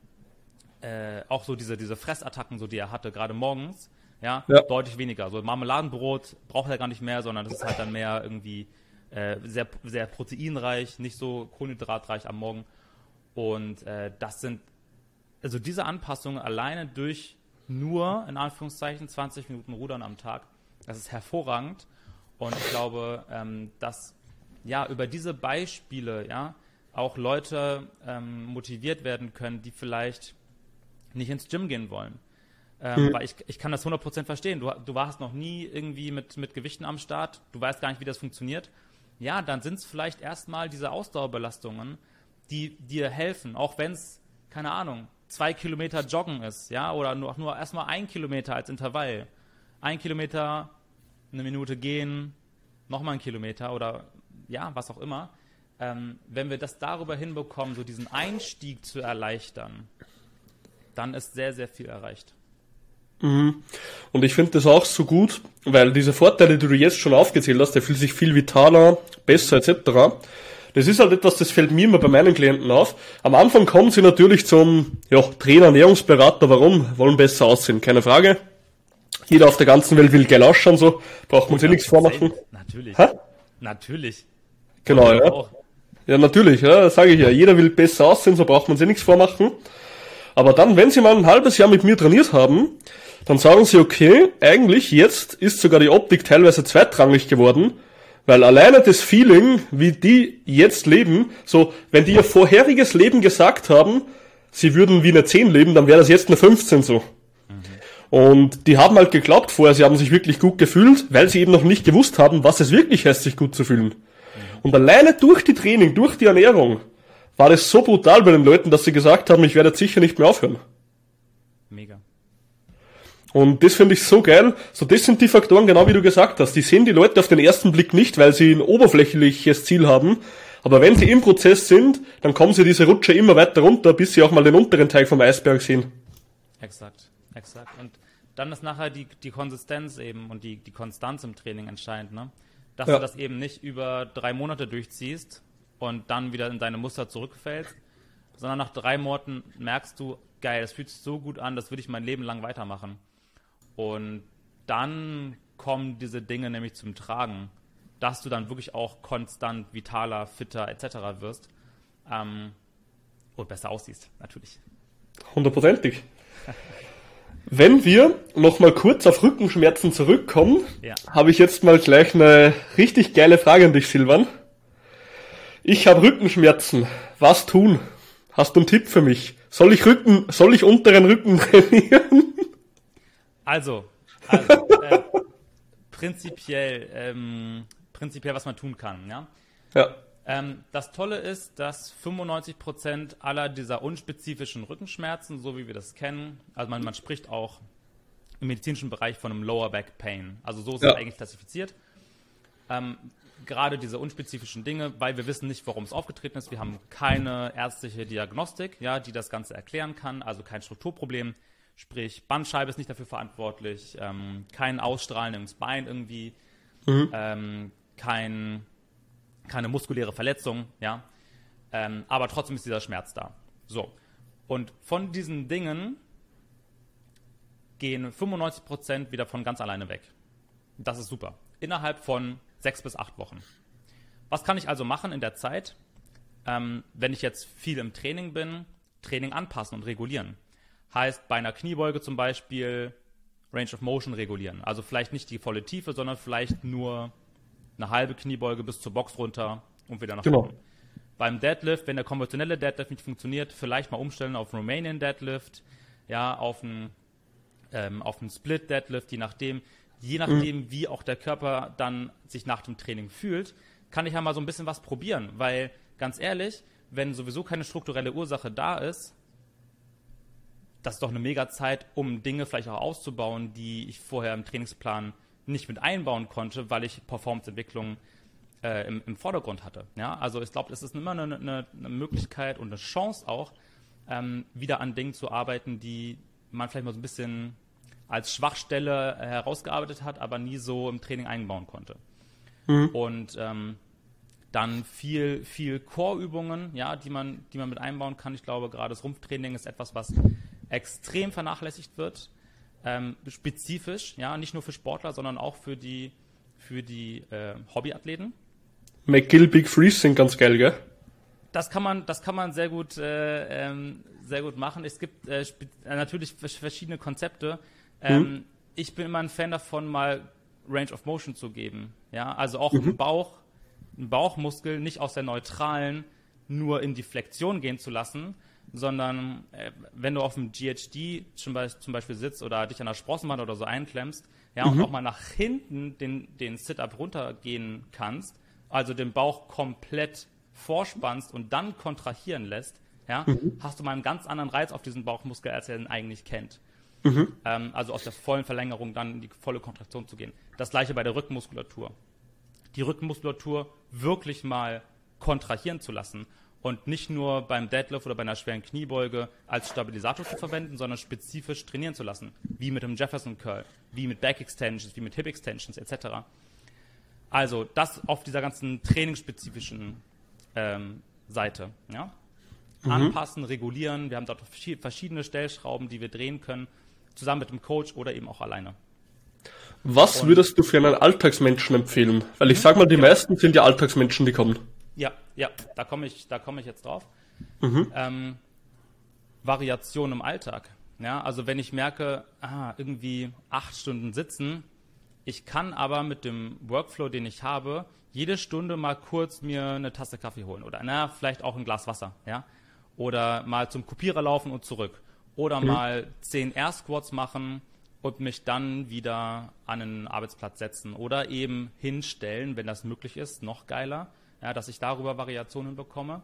äh, auch so diese, diese Fressattacken, so die er hatte, gerade morgens, ja, ja, deutlich weniger. So Marmeladenbrot braucht er gar nicht mehr, sondern das ist halt dann mehr irgendwie äh, sehr, sehr proteinreich, nicht so kohlenhydratreich am Morgen. Und äh, das sind, also diese Anpassungen alleine durch nur, in Anführungszeichen, 20 Minuten Rudern am Tag, das ist hervorragend. Und ich glaube, ähm, dass ja über diese Beispiele ja auch Leute ähm, motiviert werden können, die vielleicht nicht ins Gym gehen wollen ähm, mhm. Weil ich, ich kann das 100% verstehen. Du, du warst noch nie irgendwie mit, mit Gewichten am Start, du weißt gar nicht, wie das funktioniert. Ja, dann sind es vielleicht erstmal diese Ausdauerbelastungen, die dir helfen, auch wenn es, keine Ahnung, zwei Kilometer Joggen ist, ja, oder nur, nur erstmal ein Kilometer als Intervall. Ein Kilometer, eine Minute gehen, nochmal ein Kilometer oder ja, was auch immer. Ähm, wenn wir das darüber hinbekommen, so diesen Einstieg zu erleichtern, dann ist sehr, sehr viel erreicht. Mhm. Und ich finde das auch so gut, weil diese Vorteile, die du jetzt schon aufgezählt hast, der fühlt sich viel vitaler, besser etc. Das ist halt etwas, das fällt mir immer bei meinen Klienten auf. Am Anfang kommen sie natürlich zum ja, Trainer, Ernährungsberater. Warum? Wollen besser aussehen, keine Frage. Jeder auf der ganzen Welt will geil ausschauen, so braucht man sich nichts vormachen. Natürlich. Hä? Natürlich. Genau, ja. Auch. Ja, natürlich, ja, sage ich ja. Jeder will besser aussehen, so braucht man sich nichts vormachen. Aber dann, wenn sie mal ein halbes Jahr mit mir trainiert haben, dann sagen sie, okay, eigentlich jetzt ist sogar die Optik teilweise zweitrangig geworden, weil alleine das Feeling, wie die jetzt leben, so, wenn die ihr vorheriges Leben gesagt haben, sie würden wie eine 10 leben, dann wäre das jetzt eine 15 so. Und die haben halt geglaubt vorher, sie haben sich wirklich gut gefühlt, weil sie eben noch nicht gewusst haben, was es wirklich heißt, sich gut zu fühlen. Und alleine durch die Training, durch die Ernährung, war das so brutal bei den Leuten, dass sie gesagt haben, ich werde sicher nicht mehr aufhören. Und das finde ich so geil. So, das sind die Faktoren, genau wie du gesagt hast. Die sehen die Leute auf den ersten Blick nicht, weil sie ein oberflächliches Ziel haben. Aber wenn sie im Prozess sind, dann kommen sie diese Rutsche immer weiter runter, bis sie auch mal den unteren Teil vom Eisberg sehen. Exakt, exakt. Und dann ist nachher die, die Konsistenz eben und die, die Konstanz im Training entscheidend, ne? Dass ja. du das eben nicht über drei Monate durchziehst und dann wieder in deine Muster zurückfällst, sondern nach drei Monaten merkst du, geil, das fühlt sich so gut an, das würde ich mein Leben lang weitermachen. Und dann kommen diese Dinge nämlich zum Tragen, dass du dann wirklich auch konstant vitaler, fitter etc. wirst ähm, und besser aussiehst, natürlich. Hundertprozentig. *laughs* Wenn wir nochmal kurz auf Rückenschmerzen zurückkommen, ja. habe ich jetzt mal gleich eine richtig geile Frage an dich, Silvan. Ich habe Rückenschmerzen. Was tun? Hast du einen Tipp für mich? Soll ich Rücken, soll ich unteren Rücken *laughs* trainieren? Also, also *laughs* äh, prinzipiell, ähm, prinzipiell, was man tun kann, ja. Ja. Ähm, das Tolle ist, dass 95% aller dieser unspezifischen Rückenschmerzen, so wie wir das kennen, also man, man spricht auch im medizinischen Bereich von einem Lower Back Pain. Also so ist ja. es eigentlich klassifiziert. Ähm, gerade diese unspezifischen Dinge, weil wir wissen nicht, warum es aufgetreten ist. Wir haben keine ärztliche Diagnostik, ja, die das Ganze erklären kann, also kein Strukturproblem. Sprich, Bandscheibe ist nicht dafür verantwortlich, ähm, kein Ausstrahlen ins Bein irgendwie, mhm. ähm, kein, keine muskuläre Verletzung, ja. Ähm, aber trotzdem ist dieser Schmerz da. So. Und von diesen Dingen gehen 95% wieder von ganz alleine weg. Das ist super. Innerhalb von sechs bis acht Wochen. Was kann ich also machen in der Zeit? ähm, wenn ich jetzt viel im Training bin, Training anpassen und regulieren. Heißt bei einer Kniebeuge zum Beispiel Range of Motion regulieren. Also vielleicht nicht die volle Tiefe, sondern vielleicht nur eine halbe Kniebeuge bis zur Box runter und wieder nach genau. oben. Beim Deadlift, wenn der konventionelle Deadlift nicht funktioniert, vielleicht mal umstellen auf Romanian Deadlift, ja, auf einen, ähm, auf einen Split Deadlift, je nachdem, je nachdem, mhm. wie auch der Körper dann sich nach dem Training fühlt, kann ich ja mal so ein bisschen was probieren, weil ganz ehrlich, wenn sowieso keine strukturelle Ursache da ist, das ist doch eine mega Zeit, um Dinge vielleicht auch auszubauen, die ich vorher im Trainingsplan nicht mit einbauen konnte, weil ich Performanceentwicklung äh, im, im, Vordergrund hatte. Ja? Also ich glaube, es ist immer eine, eine, eine, Möglichkeit und eine Chance auch, ähm, wieder an Dingen zu arbeiten, die man vielleicht mal so ein bisschen als Schwachstelle herausgearbeitet hat, aber nie so im Training einbauen konnte. Mhm. Und ähm, dann viel, viel Core-Übungen, ja, die man, die man mit einbauen kann. Ich glaube, gerade das Rumpftraining ist etwas, was extrem vernachlässigt wird. Ähm, spezifisch, ja, nicht nur für Sportler, sondern auch für die, für die äh, Hobbyathleten. McGill Big Freeze sind ganz geil, gell? Das kann man, das kann man sehr gut, äh, ähm, sehr gut machen. Es gibt äh, natürlich verschiedene Konzepte. Ähm, mhm. Ich bin immer ein Fan davon, mal Range of Motion zu geben. Ja, also auch mhm. im Bauch, einen Bauchmuskel nicht aus der neutralen nur in die Flexion gehen zu lassen, sondern äh, wenn du auf dem GHD zum Beispiel, zum Beispiel, sitzt oder dich an der Sprossenwand oder so einklemmst, ja, mhm. und auch mal nach hinten den, den Sit-Up runtergehen kannst, also den Bauch komplett vorspannst und dann kontrahieren lässt, ja, mhm. hast du mal einen ganz anderen Reiz auf diesen Bauchmuskel, als er ihn eigentlich kennt. Mhm. Ähm, also aus der vollen Verlängerung dann in die volle Kontraktion zu gehen. Das gleiche bei der Rückenmuskulatur. Die Rückenmuskulatur wirklich mal kontrahieren zu lassen und nicht nur beim Deadlift oder bei einer schweren Kniebeuge als Stabilisator zu verwenden, sondern spezifisch trainieren zu lassen, wie mit dem Jefferson Curl, wie mit Back Extensions, wie mit Hip Extensions etc. Also das auf dieser ganzen trainingsspezifischen ähm, Seite. Ja? Mhm. Anpassen, regulieren. Wir haben dort verschiedene Stellschrauben, die wir drehen können, zusammen mit dem Coach oder eben auch alleine. Was Und würdest du für einen Alltagsmenschen empfehlen? Weil ich mhm. sag mal, die meisten sind ja Alltagsmenschen, die kommen. Ja, ja, da komme ich, da komme ich jetzt drauf. Mhm. Ähm, Variation im Alltag. Ja, also wenn ich merke, ah, irgendwie acht Stunden sitzen, ich kann aber mit dem Workflow, den ich habe, jede Stunde mal kurz mir eine Tasse Kaffee holen oder na, vielleicht auch ein Glas Wasser, ja, oder mal zum Kopierer laufen und zurück oder mhm. mal zehn Air Squats machen und mich dann wieder an einen Arbeitsplatz setzen oder eben hinstellen, wenn das möglich ist, noch geiler ja, dass ich darüber Variationen bekomme.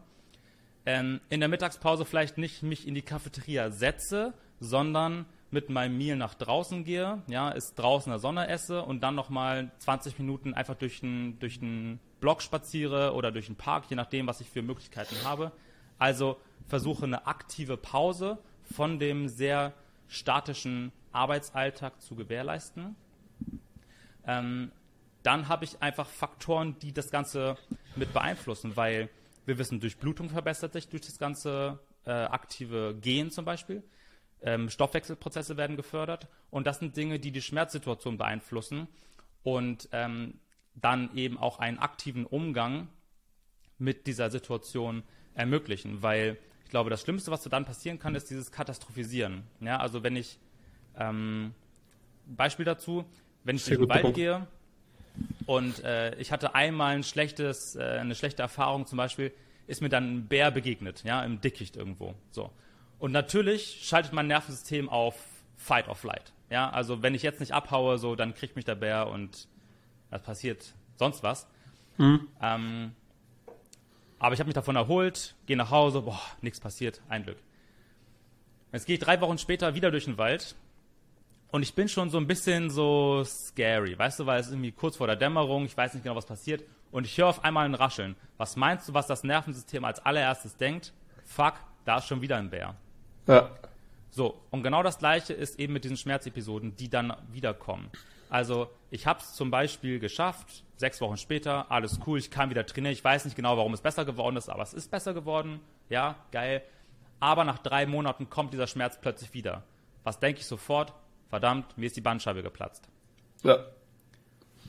Ähm, in der Mittagspause vielleicht nicht mich in die Cafeteria setze, sondern mit meinem Meal nach draußen gehe, ja, ist draußen in der Sonne esse und dann nochmal 20 Minuten einfach durch den, durch den Block spaziere oder durch den Park, je nachdem, was ich für Möglichkeiten habe. Also versuche eine aktive Pause von dem sehr statischen Arbeitsalltag zu gewährleisten. Ähm, dann habe ich einfach Faktoren, die das Ganze mit beeinflussen, weil wir wissen, Durchblutung verbessert sich durch das ganze äh, aktive Gehen zum Beispiel. Ähm, Stoffwechselprozesse werden gefördert und das sind Dinge, die die Schmerzsituation beeinflussen und ähm, dann eben auch einen aktiven Umgang mit dieser Situation ermöglichen, weil ich glaube, das Schlimmste, was dann passieren kann, ist dieses Katastrophisieren. Ja, also wenn ich ähm, Beispiel dazu, wenn ich Sehr durch den Wald Punkt. gehe und äh, ich hatte einmal ein schlechtes, äh, eine schlechte Erfahrung, zum Beispiel ist mir dann ein Bär begegnet, ja, im Dickicht irgendwo. So. Und natürlich schaltet mein Nervensystem auf Fight or Flight. Ja, also wenn ich jetzt nicht abhaue, so, dann kriegt mich der Bär und es passiert sonst was. Mhm. Ähm, aber ich habe mich davon erholt, gehe nach Hause, boah, nichts passiert, ein Glück. Jetzt gehe ich drei Wochen später wieder durch den Wald und ich bin schon so ein bisschen so scary, weißt du, weil es irgendwie kurz vor der Dämmerung, ich weiß nicht genau, was passiert. Und ich höre auf einmal ein Rascheln. Was meinst du, was das Nervensystem als allererstes denkt? Fuck, da ist schon wieder ein Bär. Ja. So, und genau das gleiche ist eben mit diesen Schmerzepisoden, die dann wiederkommen. Also, ich habe es zum Beispiel geschafft, sechs Wochen später, alles cool, ich kann wieder trainieren. Ich weiß nicht genau, warum es besser geworden ist, aber es ist besser geworden. Ja, geil. Aber nach drei Monaten kommt dieser Schmerz plötzlich wieder. Was denke ich sofort? Verdammt, mir ist die Bandscheibe geplatzt. Ja.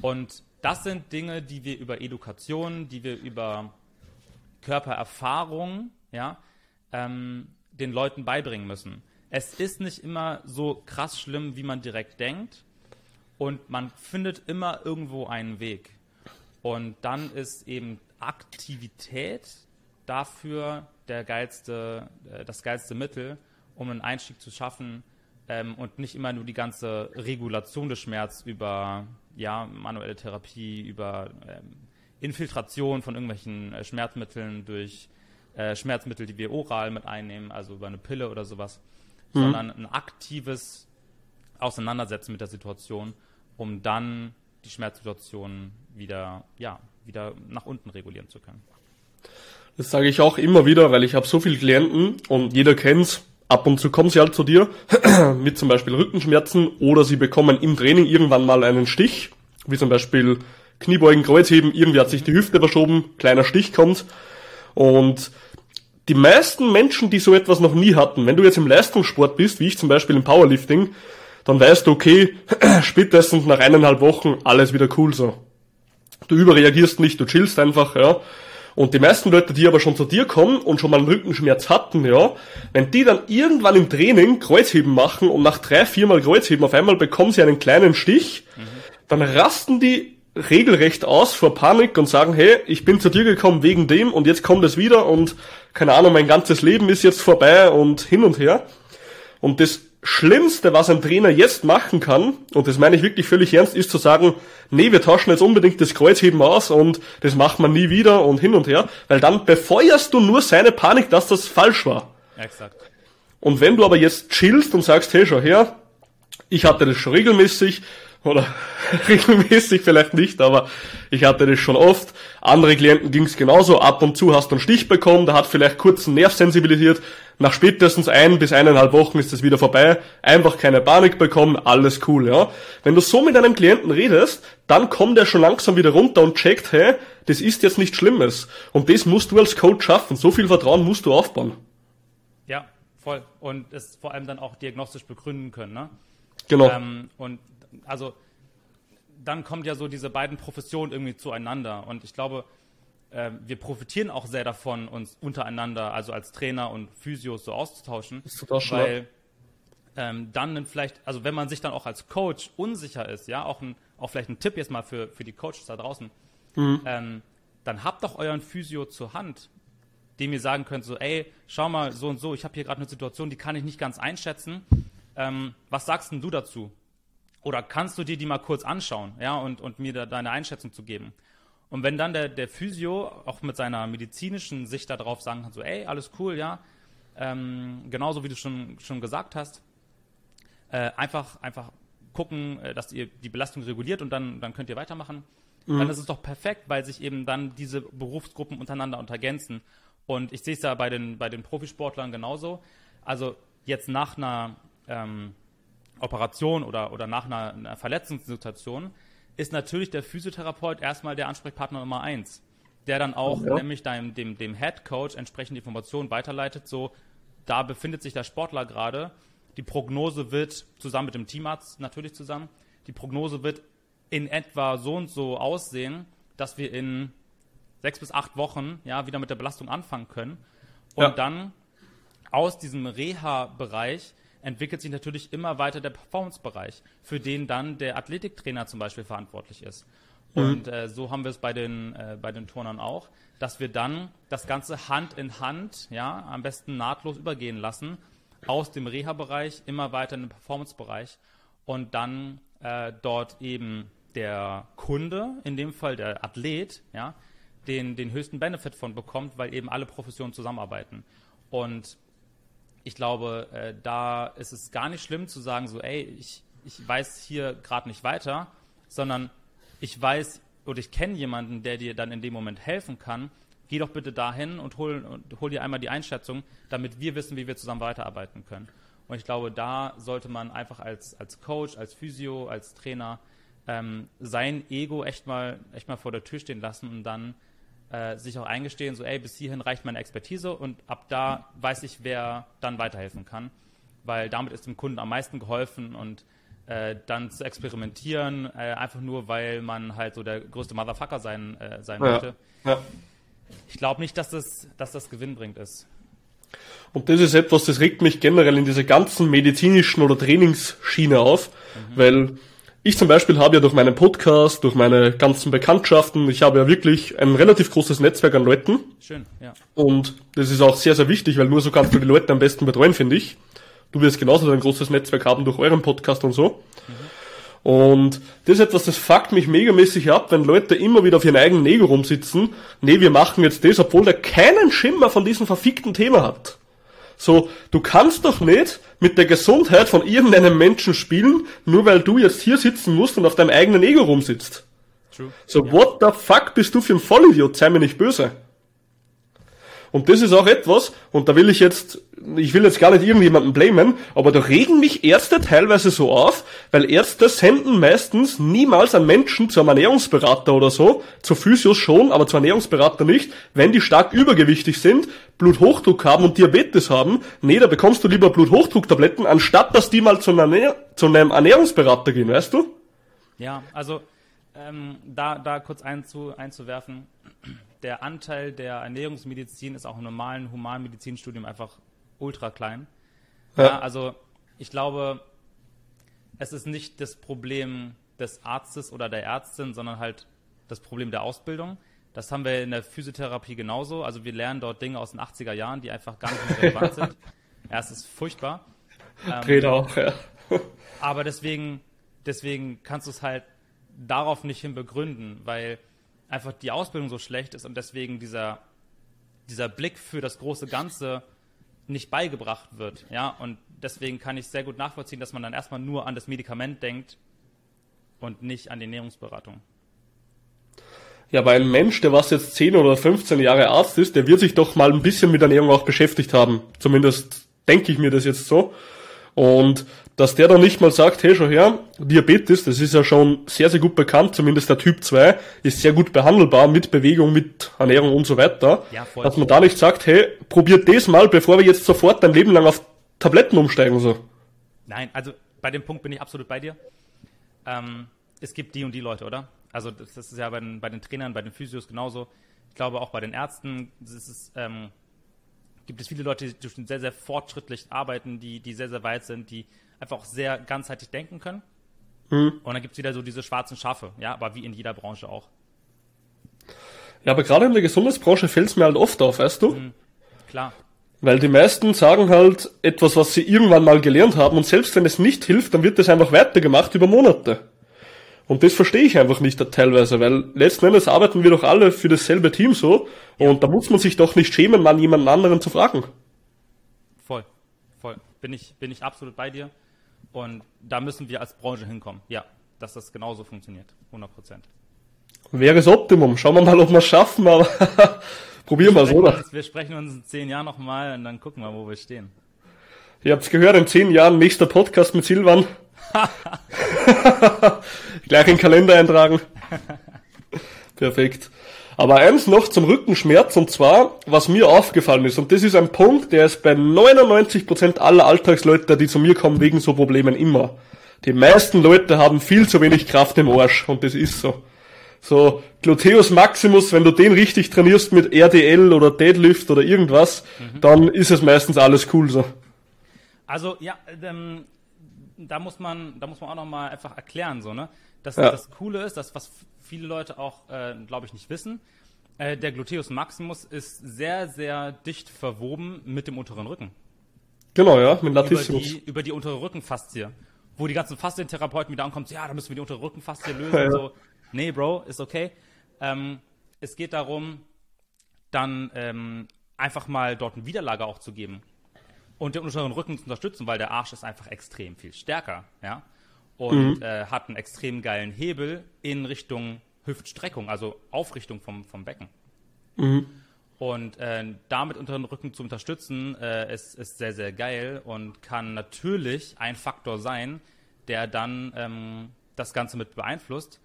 Und das sind Dinge, die wir über Education, die wir über Körpererfahrung, ja, ähm, den Leuten beibringen müssen. Es ist nicht immer so krass schlimm, wie man direkt denkt. Und man findet immer irgendwo einen Weg. Und dann ist eben Aktivität dafür der geilste, äh, das geilste Mittel, um einen Einstieg zu schaffen ähm, und nicht immer nur die ganze Regulation des Schmerz über ja, manuelle Therapie, über ähm, Infiltration von irgendwelchen äh, Schmerzmitteln durch äh, Schmerzmittel, die wir oral mit einnehmen, also über eine Pille oder sowas, mhm. sondern ein aktives Auseinandersetzen mit der Situation, um dann die Schmerzsituation wieder, ja, wieder nach unten regulieren zu können. Das sage ich auch immer wieder, weil ich habe so viele Klienten und jeder kennt's. Ab und zu kommen sie halt zu dir *clears throat* mit zum Beispiel Rückenschmerzen oder sie bekommen im Training irgendwann mal einen Stich, wie zum Beispiel Kniebeugen, Kreuzheben, irgendwie hat sich die Hüfte verschoben, kleiner Stich kommt und die meisten Menschen, die so etwas noch nie hatten, wenn du jetzt im Leistungssport bist, wie ich zum Beispiel im Powerlifting, dann weißt du, okay, *clears throat* spätestens nach eineinhalb Wochen alles wieder cool so. Du überreagierst nicht, du chillst einfach, ja. Und die meisten Leute, die aber schon zu dir kommen und schon mal einen Rückenschmerz hatten, ja, wenn die dann irgendwann im Training Kreuzheben machen und nach drei, viermal Kreuzheben auf einmal bekommen sie einen kleinen Stich, mhm. dann rasten die regelrecht aus vor Panik und sagen, hey, ich bin zu dir gekommen wegen dem und jetzt kommt es wieder und keine Ahnung, mein ganzes Leben ist jetzt vorbei und hin und her. Und das Schlimmste, was ein Trainer jetzt machen kann, und das meine ich wirklich völlig ernst, ist zu sagen, nee, wir tauschen jetzt unbedingt das Kreuzheben aus und das macht man nie wieder und hin und her, weil dann befeuerst du nur seine Panik, dass das falsch war. Exakt. Und wenn du aber jetzt chillst und sagst, hey, schau her, ich hatte das schon regelmäßig, oder *laughs* regelmäßig vielleicht nicht, aber ich hatte das schon oft. Andere Klienten ging es genauso. Ab und zu hast du einen Stich bekommen, der hat vielleicht kurz einen Nerv sensibilisiert. Nach spätestens ein bis eineinhalb Wochen ist es wieder vorbei. Einfach keine Panik bekommen, alles cool, ja. Wenn du so mit einem Klienten redest, dann kommt er schon langsam wieder runter und checkt, hey, das ist jetzt nichts Schlimmes. Und das musst du als Coach schaffen. So viel Vertrauen musst du aufbauen. Ja, voll. Und es vor allem dann auch diagnostisch begründen können, ne? Genau. Ähm, und also dann kommt ja so diese beiden Professionen irgendwie zueinander. Und ich glaube, äh, wir profitieren auch sehr davon, uns untereinander, also als Trainer und Physios so auszutauschen. Auszutauschen, weil ähm, dann vielleicht, also wenn man sich dann auch als Coach unsicher ist, ja, auch, ein, auch vielleicht ein Tipp jetzt mal für, für die Coaches da draußen, mhm. ähm, dann habt doch euren Physio zur Hand, dem ihr sagen könnt, so, ey, schau mal, so und so, ich habe hier gerade eine Situation, die kann ich nicht ganz einschätzen. Ähm, was sagst denn du dazu? Oder kannst du dir die mal kurz anschauen, ja, und, und mir da deine Einschätzung zu geben? Und wenn dann der, der Physio auch mit seiner medizinischen Sicht darauf sagen kann, so, ey, alles cool, ja, ähm, genauso wie du schon, schon gesagt hast, äh, einfach, einfach gucken, äh, dass ihr die Belastung reguliert und dann, dann könnt ihr weitermachen. Mhm. Dann ist es doch perfekt, weil sich eben dann diese Berufsgruppen untereinander untergänzen. Und ich sehe es ja bei den, bei den Profisportlern genauso. Also jetzt nach einer ähm, Operation oder, oder nach einer, einer Verletzungssituation ist natürlich der Physiotherapeut erstmal der Ansprechpartner Nummer eins, der dann auch ja. nämlich deinem, dem, dem Head Coach entsprechende Informationen weiterleitet, so da befindet sich der Sportler gerade, die Prognose wird zusammen mit dem Teamarzt natürlich zusammen, die Prognose wird in etwa so und so aussehen, dass wir in sechs bis acht Wochen ja wieder mit der Belastung anfangen können und ja. dann aus diesem Reha-Bereich entwickelt sich natürlich immer weiter der Performance-Bereich, für den dann der Athletiktrainer zum Beispiel verantwortlich ist. Mhm. Und äh, so haben wir es bei den, äh, bei den Turnern auch, dass wir dann das Ganze Hand in Hand, ja, am besten nahtlos übergehen lassen, aus dem Reha-Bereich immer weiter in den Performance-Bereich und dann äh, dort eben der Kunde, in dem Fall der Athlet, ja, den, den höchsten Benefit von bekommt, weil eben alle Professionen zusammenarbeiten. Und ich glaube, äh, da ist es gar nicht schlimm zu sagen, so, ey, ich, ich weiß hier gerade nicht weiter, sondern ich weiß oder ich kenne jemanden, der dir dann in dem Moment helfen kann. Geh doch bitte dahin und hol, und hol dir einmal die Einschätzung, damit wir wissen, wie wir zusammen weiterarbeiten können. Und ich glaube, da sollte man einfach als, als Coach, als Physio, als Trainer ähm, sein Ego echt mal, echt mal vor der Tür stehen lassen und dann äh, sich auch eingestehen, so, ey, bis hierhin reicht meine Expertise und ab da weiß ich, wer dann weiterhelfen kann. Weil damit ist dem Kunden am meisten geholfen und äh, dann zu experimentieren, äh, einfach nur, weil man halt so der größte Motherfucker sein, äh, sein ja. möchte. Ja. ich glaube nicht, dass das, dass das gewinnbringend ist. Und das ist etwas, das regt mich generell in dieser ganzen medizinischen oder Trainingsschiene auf, mhm. weil ich zum Beispiel habe ja durch meinen Podcast, durch meine ganzen Bekanntschaften, ich habe ja wirklich ein relativ großes Netzwerk an Leuten. Schön, ja. Und das ist auch sehr, sehr wichtig, weil nur so kannst du die Leute am besten betreuen, finde ich. Du wirst genauso ein großes Netzwerk haben durch euren Podcast und so. Mhm. Und das ist etwas, das fuckt mich megamäßig ab, wenn Leute immer wieder auf ihren eigenen Ego rumsitzen. Nee, wir machen jetzt das, obwohl der keinen Schimmer von diesem verfickten Thema hat. So, du kannst doch nicht mit der Gesundheit von irgendeinem Menschen spielen, nur weil du jetzt hier sitzen musst und auf deinem eigenen Ego rumsitzt. True. So, ja. what the fuck bist du für ein Vollidiot? Sei mir nicht böse. Und das ist auch etwas, und da will ich jetzt, ich will jetzt gar nicht irgendjemanden blamen, aber da regen mich Ärzte teilweise so auf, weil Ärzte senden meistens niemals einen Menschen zu einem Ernährungsberater oder so, zu Physios schon, aber zu Ernährungsberater nicht, wenn die stark übergewichtig sind, Bluthochdruck haben und Diabetes haben. Nee, da bekommst du lieber Bluthochdrucktabletten, anstatt dass die mal zu, einer, zu einem Ernährungsberater gehen, weißt du? Ja, also ähm, da, da kurz einzu, einzuwerfen, der Anteil der Ernährungsmedizin ist auch im normalen Humanmedizinstudium einfach ultra klein. Ja. Ja, also ich glaube, es ist nicht das Problem des Arztes oder der Ärztin, sondern halt das Problem der Ausbildung. Das haben wir in der Physiotherapie genauso. Also wir lernen dort Dinge aus den 80er Jahren, die einfach gar nicht relevant sind. *laughs* Ja, es ist furchtbar. Dreht ähm, auch, ja. aber deswegen, deswegen kannst du es halt darauf nicht hin begründen, weil einfach die Ausbildung so schlecht ist und deswegen dieser, dieser Blick für das große Ganze nicht beigebracht wird. Ja, und deswegen kann ich sehr gut nachvollziehen, dass man dann erstmal nur an das Medikament denkt und nicht an die Ernährungsberatung. Ja, aber ein Mensch, der was jetzt 10 oder 15 Jahre Arzt ist, der wird sich doch mal ein bisschen mit Ernährung auch beschäftigt haben. Zumindest denke ich mir das jetzt so. Und dass der dann nicht mal sagt, hey, schau her, Diabetes, das ist ja schon sehr, sehr gut bekannt, zumindest der Typ 2 ist sehr gut behandelbar mit Bewegung, mit Ernährung und so weiter. Ja, voll. Dass man da nicht sagt, hey, probiert das mal, bevor wir jetzt sofort dein Leben lang auf Tabletten umsteigen, so. Nein, also bei dem Punkt bin ich absolut bei dir. Ähm, es gibt die und die Leute, oder? Also das ist ja bei den, bei den Trainern, bei den Physios genauso. Ich glaube auch bei den Ärzten ist es, ähm, gibt es viele Leute, die sehr, sehr fortschrittlich arbeiten, die, die sehr, sehr weit sind, die einfach auch sehr ganzheitlich denken können. Mhm. Und dann gibt es wieder so diese schwarzen Schafe, ja, aber wie in jeder Branche auch. Ja, aber gerade in der Gesundheitsbranche fällt es mir halt oft auf, weißt du? Mhm. Klar. Weil die meisten sagen halt etwas, was sie irgendwann mal gelernt haben und selbst wenn es nicht hilft, dann wird das einfach weitergemacht über Monate. Und das verstehe ich einfach nicht teilweise, weil letzten Endes arbeiten wir doch alle für dasselbe Team so ja. und da muss man sich doch nicht schämen, mal jemanden anderen zu fragen. Voll, voll. Bin ich, bin ich absolut bei dir. Und da müssen wir als Branche hinkommen. Ja, dass das genauso funktioniert. 100 Prozent. Wäre das Optimum. Schauen wir mal, ob wir es schaffen, aber *laughs* probieren wir es, oder? Uns, wir sprechen uns in zehn Jahren nochmal und dann gucken wir, wo wir stehen. Ihr habt es gehört, in zehn Jahren nächster Podcast mit Silvan. *laughs* Gleich in den Kalender eintragen. *laughs* Perfekt. Aber eins noch zum Rückenschmerz und zwar, was mir aufgefallen ist, und das ist ein Punkt, der ist bei 99% aller Alltagsleute, die zu mir kommen, wegen so Problemen immer. Die meisten Leute haben viel zu wenig Kraft im Arsch und das ist so. So, Gluteus Maximus, wenn du den richtig trainierst mit RDL oder Deadlift oder irgendwas, mhm. dann ist es meistens alles cool so. Also, ja, ähm, da muss man, da muss man auch nochmal einfach erklären, so, ne? Dass ja. das Coole ist, dass was viele Leute auch, äh, glaube ich, nicht wissen. Äh, der Gluteus Maximus ist sehr, sehr dicht verwoben mit dem unteren Rücken. Genau, ja, mit Latissimus. Über die, über die untere Rückenfaszie. Wo die ganzen Faszientherapeuten wieder ankommen, so, ja, da müssen wir die untere Rückenfaszie *laughs* lösen ja, so. Nee, Bro, ist okay. Ähm, es geht darum, dann ähm, einfach mal dort eine Widerlage auch zu geben und den unteren Rücken zu unterstützen, weil der Arsch ist einfach extrem viel stärker, ja und mhm. äh, hat einen extrem geilen Hebel in Richtung Hüftstreckung, also Aufrichtung vom, vom Becken. Mhm. Und äh, damit unter den Rücken zu unterstützen, äh, ist, ist sehr, sehr geil und kann natürlich ein Faktor sein, der dann ähm, das Ganze mit beeinflusst.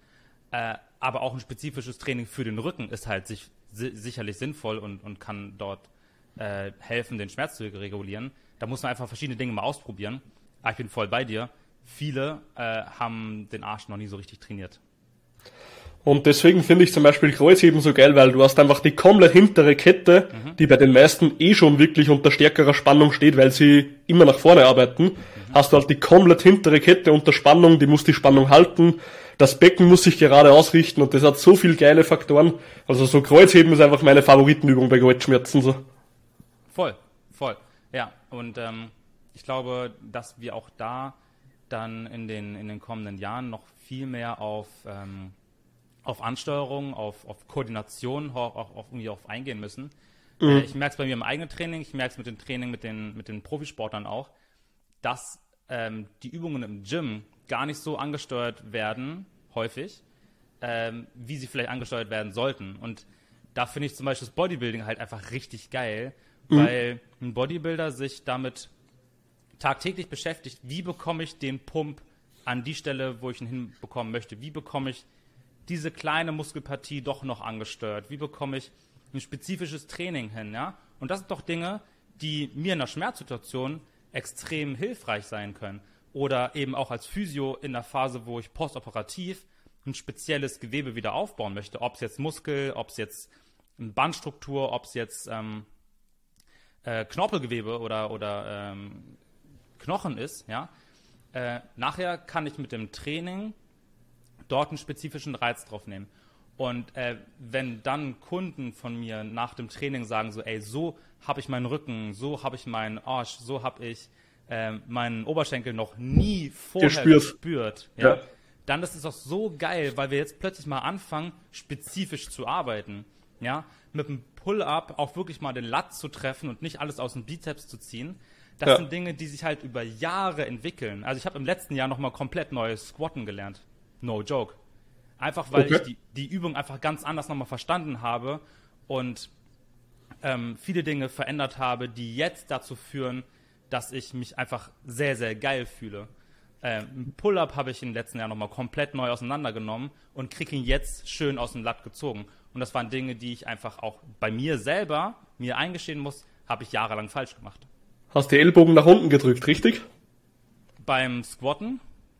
Äh, aber auch ein spezifisches Training für den Rücken ist halt sich, si sicherlich sinnvoll und, und kann dort äh, helfen, den Schmerz zu regulieren. Da muss man einfach verschiedene Dinge mal ausprobieren. Aber ich bin voll bei dir viele äh, haben den Arsch noch nie so richtig trainiert. Und deswegen finde ich zum Beispiel Kreuzheben so geil, weil du hast einfach die komplett hintere Kette, mhm. die bei den meisten eh schon wirklich unter stärkerer Spannung steht, weil sie immer nach vorne arbeiten. Mhm. Hast du halt die komplett hintere Kette unter Spannung, die muss die Spannung halten. Das Becken muss sich gerade ausrichten und das hat so viel geile Faktoren. Also so Kreuzheben ist einfach meine Favoritenübung bei Kreuzschmerzen so. Voll, voll. Und ähm, ich glaube, dass wir auch da dann in den, in den kommenden Jahren noch viel mehr auf ähm, auf Ansteuerung, auf, auf Koordination auch, auch, auch irgendwie auf eingehen müssen. Mhm. Äh, ich merke es bei mir im eigenen Training, ich merke es mit dem Training mit den, mit den Profisportlern auch, dass ähm, die Übungen im Gym gar nicht so angesteuert werden, häufig, ähm, wie sie vielleicht angesteuert werden sollten. Und da finde ich zum Beispiel das Bodybuilding halt einfach richtig geil, mhm. weil ein Bodybuilder sich damit tagtäglich beschäftigt, wie bekomme ich den Pump an die Stelle, wo ich ihn hinbekommen möchte, wie bekomme ich diese kleine Muskelpartie doch noch angesteuert? Wie bekomme ich ein spezifisches Training hin? Ja? Und das sind doch Dinge, die mir in einer Schmerzsituation extrem hilfreich sein können. Oder eben auch als Physio in der Phase, wo ich postoperativ ein spezielles Gewebe wieder aufbauen möchte. Ob es jetzt Muskel, ob es jetzt eine Bandstruktur, ob es jetzt ähm, äh, Knorpelgewebe oder, oder ähm, Knochen ist. Ja? Äh, nachher kann ich mit dem Training dort einen spezifischen Reiz drauf nehmen. Und äh, wenn dann Kunden von mir nach dem Training sagen so, ey, so habe ich meinen Rücken, so habe ich meinen Arsch, so habe ich äh, meinen Oberschenkel noch nie vorher Gespürt. ja, ja. dann ist es auch so geil, weil wir jetzt plötzlich mal anfangen, spezifisch zu arbeiten. Ja, mit einem Pull-up auch wirklich mal den Lat zu treffen und nicht alles aus dem Bizeps zu ziehen. Das ja. sind Dinge, die sich halt über Jahre entwickeln. Also ich habe im letzten Jahr nochmal komplett neues Squatten gelernt. No joke. Einfach weil okay. ich die, die Übung einfach ganz anders nochmal verstanden habe und ähm, viele Dinge verändert habe, die jetzt dazu führen, dass ich mich einfach sehr, sehr geil fühle. Ähm, Pull-up habe ich im letzten Jahr nochmal komplett neu auseinandergenommen und kriege ihn jetzt schön aus dem Latt gezogen. Und das waren Dinge, die ich einfach auch bei mir selber mir eingestehen muss, habe ich jahrelang falsch gemacht. Hast die Ellbogen nach unten gedrückt, richtig? Beim Squatten?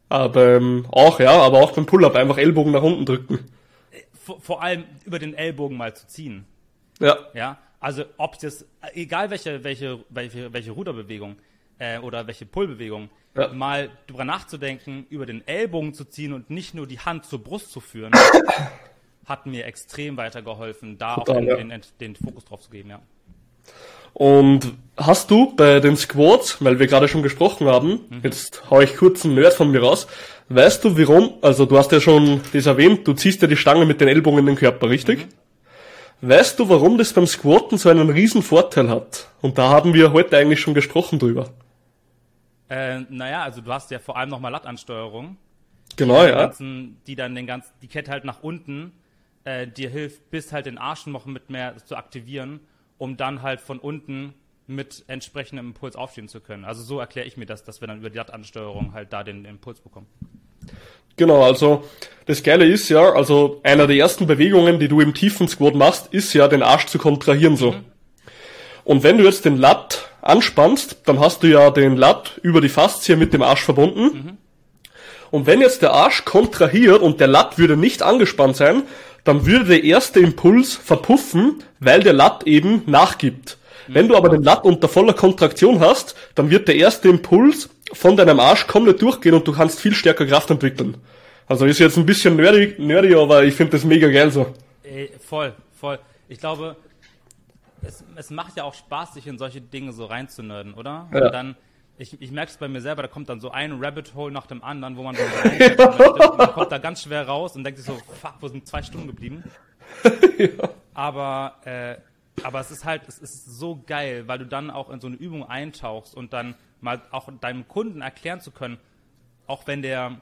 Aber ähm, auch, ja, aber auch beim Pull-Up einfach Ellbogen nach unten drücken. Vor, vor, allem über den Ellbogen mal zu ziehen. Ja. Ja. Also ob das, egal welche, welche, welche, welche Ruderbewegung äh, oder welche Pullbewegung, ja. mal drüber nachzudenken, über den Ellbogen zu ziehen und nicht nur die Hand zur Brust zu führen, *coughs* hat mir extrem weitergeholfen, da Total, auch den, ja. den, den Fokus drauf zu geben, ja. Und hast du bei den Squats, weil wir gerade schon gesprochen haben, mhm. jetzt hau ich kurz einen Nerd von mir raus, weißt du warum, also du hast ja schon das erwähnt, du ziehst ja die Stange mit den Ellbogen in den Körper, richtig? Mhm. Weißt du, warum das beim Squatten so einen riesen Vorteil hat? Und da haben wir heute eigentlich schon gesprochen drüber. Äh, naja, also du hast ja vor allem nochmal Lattansteuerung. Genau, ja. Ganzen, die dann den ganzen, die Kette halt nach unten äh, dir hilft, bis halt den Arsch noch mit mehr zu aktivieren um dann halt von unten mit entsprechendem Impuls aufstehen zu können. Also so erkläre ich mir das, dass wir dann über die Lattansteuerung halt da den Impuls bekommen. Genau, also das Geile ist ja, also einer der ersten Bewegungen, die du im tiefen Squat machst, ist ja den Arsch zu kontrahieren so. Mhm. Und wenn du jetzt den Lat anspannst, dann hast du ja den Lat über die Faszie mit dem Arsch verbunden. Mhm. Und wenn jetzt der Arsch kontrahiert und der Lat würde nicht angespannt sein, dann würde der erste Impuls verpuffen, weil der Lat eben nachgibt. Wenn du aber den Lat unter voller Kontraktion hast, dann wird der erste Impuls von deinem Arsch komplett durchgehen und du kannst viel stärker Kraft entwickeln. Also ist jetzt ein bisschen nerdy, nerdy aber ich finde das mega geil so. Ey, voll, voll. Ich glaube, es, es macht ja auch Spaß, sich in solche Dinge so reinzunörden, oder? Ja. Und dann ich, ich merke es bei mir selber, da kommt dann so ein Rabbit Hole nach dem anderen, wo man so möchte. man kommt da ganz schwer raus und denkt sich so, fuck, wo sind zwei Stunden geblieben? *laughs* ja. Aber, äh, aber es ist halt, es ist so geil, weil du dann auch in so eine Übung eintauchst und dann mal auch deinem Kunden erklären zu können, auch wenn der,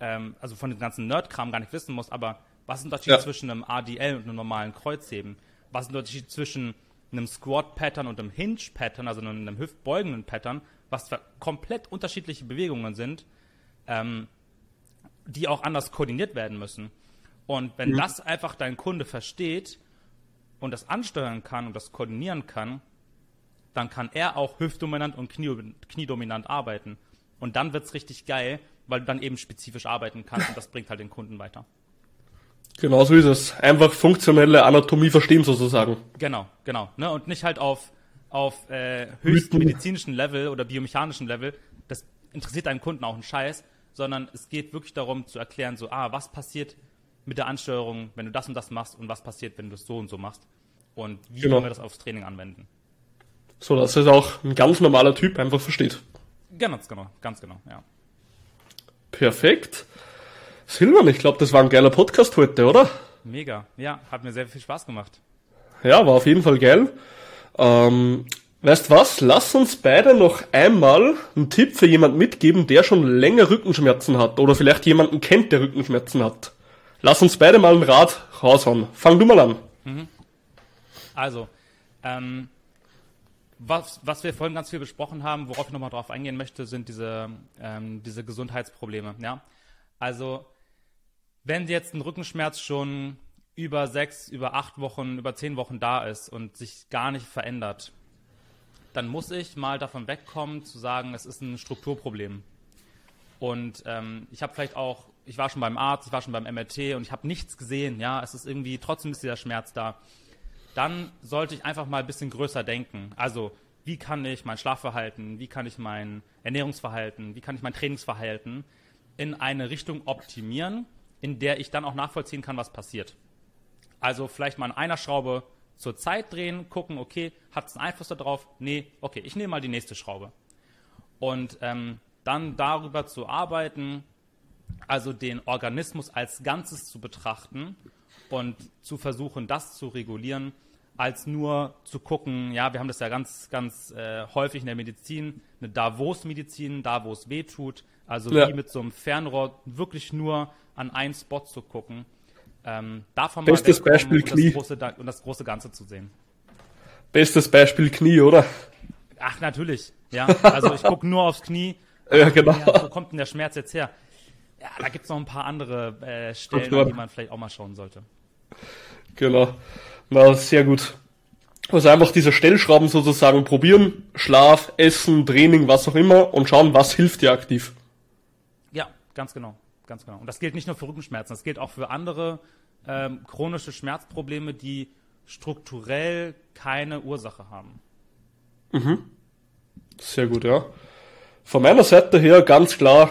ähm, also von dem ganzen Nerdkram gar nicht wissen muss, aber was ist der Unterschied ja. zwischen einem ADL und einem normalen Kreuzheben? Was ist der Unterschied zwischen einem Squat-Pattern und einem Hinge-Pattern, also einem, einem hüftbeugenden Pattern? Was für komplett unterschiedliche Bewegungen sind, ähm, die auch anders koordiniert werden müssen. Und wenn mhm. das einfach dein Kunde versteht und das ansteuern kann und das koordinieren kann, dann kann er auch hüftdominant und Knie, kniedominant arbeiten. Und dann wird es richtig geil, weil du dann eben spezifisch arbeiten kannst und das bringt halt den Kunden weiter. Genau so ist es. Einfach funktionelle Anatomie verstehen sozusagen. Genau, genau. Ne? Und nicht halt auf, auf äh, höchsten medizinischen Level oder biomechanischen Level. Das interessiert deinen Kunden auch einen Scheiß, sondern es geht wirklich darum zu erklären, so, ah, was passiert mit der Ansteuerung, wenn du das und das machst und was passiert, wenn du es so und so machst. Und wie genau. können wir das aufs Training anwenden. So, dass es auch ein ganz normaler Typ einfach versteht. Ganz genau, ganz genau, ja. Perfekt. Silvan, ich glaube, das war ein geiler Podcast heute, oder? Mega, ja, hat mir sehr viel Spaß gemacht. Ja, war auf jeden Fall geil. Ähm, weißt was? Lass uns beide noch einmal einen Tipp für jemanden mitgeben, der schon länger Rückenschmerzen hat oder vielleicht jemanden kennt, der Rückenschmerzen hat. Lass uns beide mal ein Rad raushauen. Fang du mal an. Mhm. Also, ähm, was, was wir vorhin ganz viel besprochen haben, worauf ich nochmal drauf eingehen möchte, sind diese, ähm, diese Gesundheitsprobleme. Ja? Also wenn jetzt ein Rückenschmerz schon über sechs, über acht Wochen, über zehn Wochen da ist und sich gar nicht verändert, dann muss ich mal davon wegkommen zu sagen, es ist ein Strukturproblem. Und ähm, ich habe vielleicht auch, ich war schon beim Arzt, ich war schon beim MRT und ich habe nichts gesehen, ja, es ist irgendwie, trotzdem ist dieser Schmerz da. Dann sollte ich einfach mal ein bisschen größer denken. Also, wie kann ich mein Schlafverhalten, wie kann ich mein Ernährungsverhalten, wie kann ich mein Trainingsverhalten in eine Richtung optimieren, in der ich dann auch nachvollziehen kann, was passiert. Also vielleicht mal an einer Schraube zur Zeit drehen, gucken, okay, hat es einen Einfluss darauf? Nee, okay, ich nehme mal die nächste Schraube. Und ähm, dann darüber zu arbeiten, also den Organismus als Ganzes zu betrachten und zu versuchen, das zu regulieren, als nur zu gucken, ja, wir haben das ja ganz, ganz äh, häufig in der Medizin, eine Davos-Medizin, da wo es weh tut, also ja. wie mit so einem Fernrohr wirklich nur an einen Spot zu gucken. Ähm, davon Bestes Beispiel und Knie. Das große, und das große Ganze zu sehen. Bestes Beispiel Knie, oder? Ach, natürlich. Ja, *laughs* also ich gucke nur aufs Knie. ja, genau. Ja, wo kommt denn der Schmerz jetzt her? Ja, da gibt es noch ein paar andere äh, Stellen, an die man vielleicht auch mal schauen sollte. Genau. Na, sehr gut. Also einfach diese Stellschrauben sozusagen probieren, Schlaf, Essen, Training, was auch immer und schauen, was hilft dir aktiv. Ja, ganz genau ganz genau. Und das gilt nicht nur für Rückenschmerzen, das gilt auch für andere ähm, chronische Schmerzprobleme, die strukturell keine Ursache haben. Mhm. Sehr gut, ja. Von meiner Seite her ganz klar,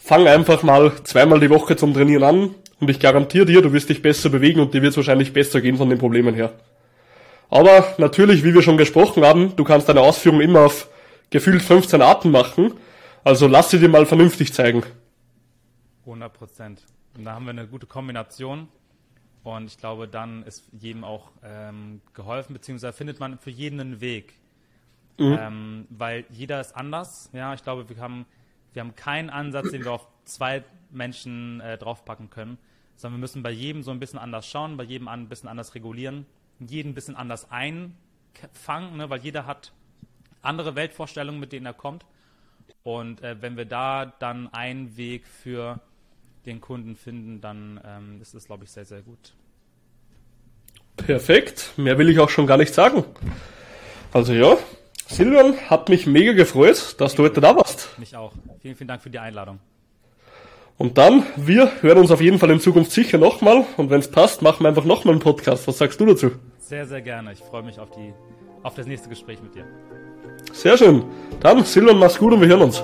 fang einfach mal zweimal die Woche zum Trainieren an und ich garantiere dir, du wirst dich besser bewegen und dir wird es wahrscheinlich besser gehen von den Problemen her. Aber natürlich, wie wir schon gesprochen haben, du kannst deine Ausführung immer auf gefühlt 15 Arten machen, also lass sie dir mal vernünftig zeigen. 100 Prozent. Und da haben wir eine gute Kombination. Und ich glaube, dann ist jedem auch ähm, geholfen, beziehungsweise findet man für jeden einen Weg. Mhm. Ähm, weil jeder ist anders. Ja, ich glaube, wir haben, wir haben keinen Ansatz, den wir auf zwei Menschen äh, draufpacken können, sondern wir müssen bei jedem so ein bisschen anders schauen, bei jedem ein bisschen anders regulieren, jeden ein bisschen anders einfangen, ne, weil jeder hat andere Weltvorstellungen, mit denen er kommt. Und äh, wenn wir da dann einen Weg für den Kunden finden, dann ähm, ist das, glaube ich, sehr, sehr gut. Perfekt. Mehr will ich auch schon gar nicht sagen. Also ja, Silvan, hat mich mega gefreut, dass du heute da warst. Mich auch. Vielen, vielen Dank für die Einladung. Und dann, wir hören uns auf jeden Fall in Zukunft sicher nochmal. Und wenn es passt, machen wir einfach nochmal einen Podcast. Was sagst du dazu? Sehr, sehr gerne. Ich freue mich auf, die, auf das nächste Gespräch mit dir. Sehr schön. Dann, Silvan, mach's gut und wir hören uns.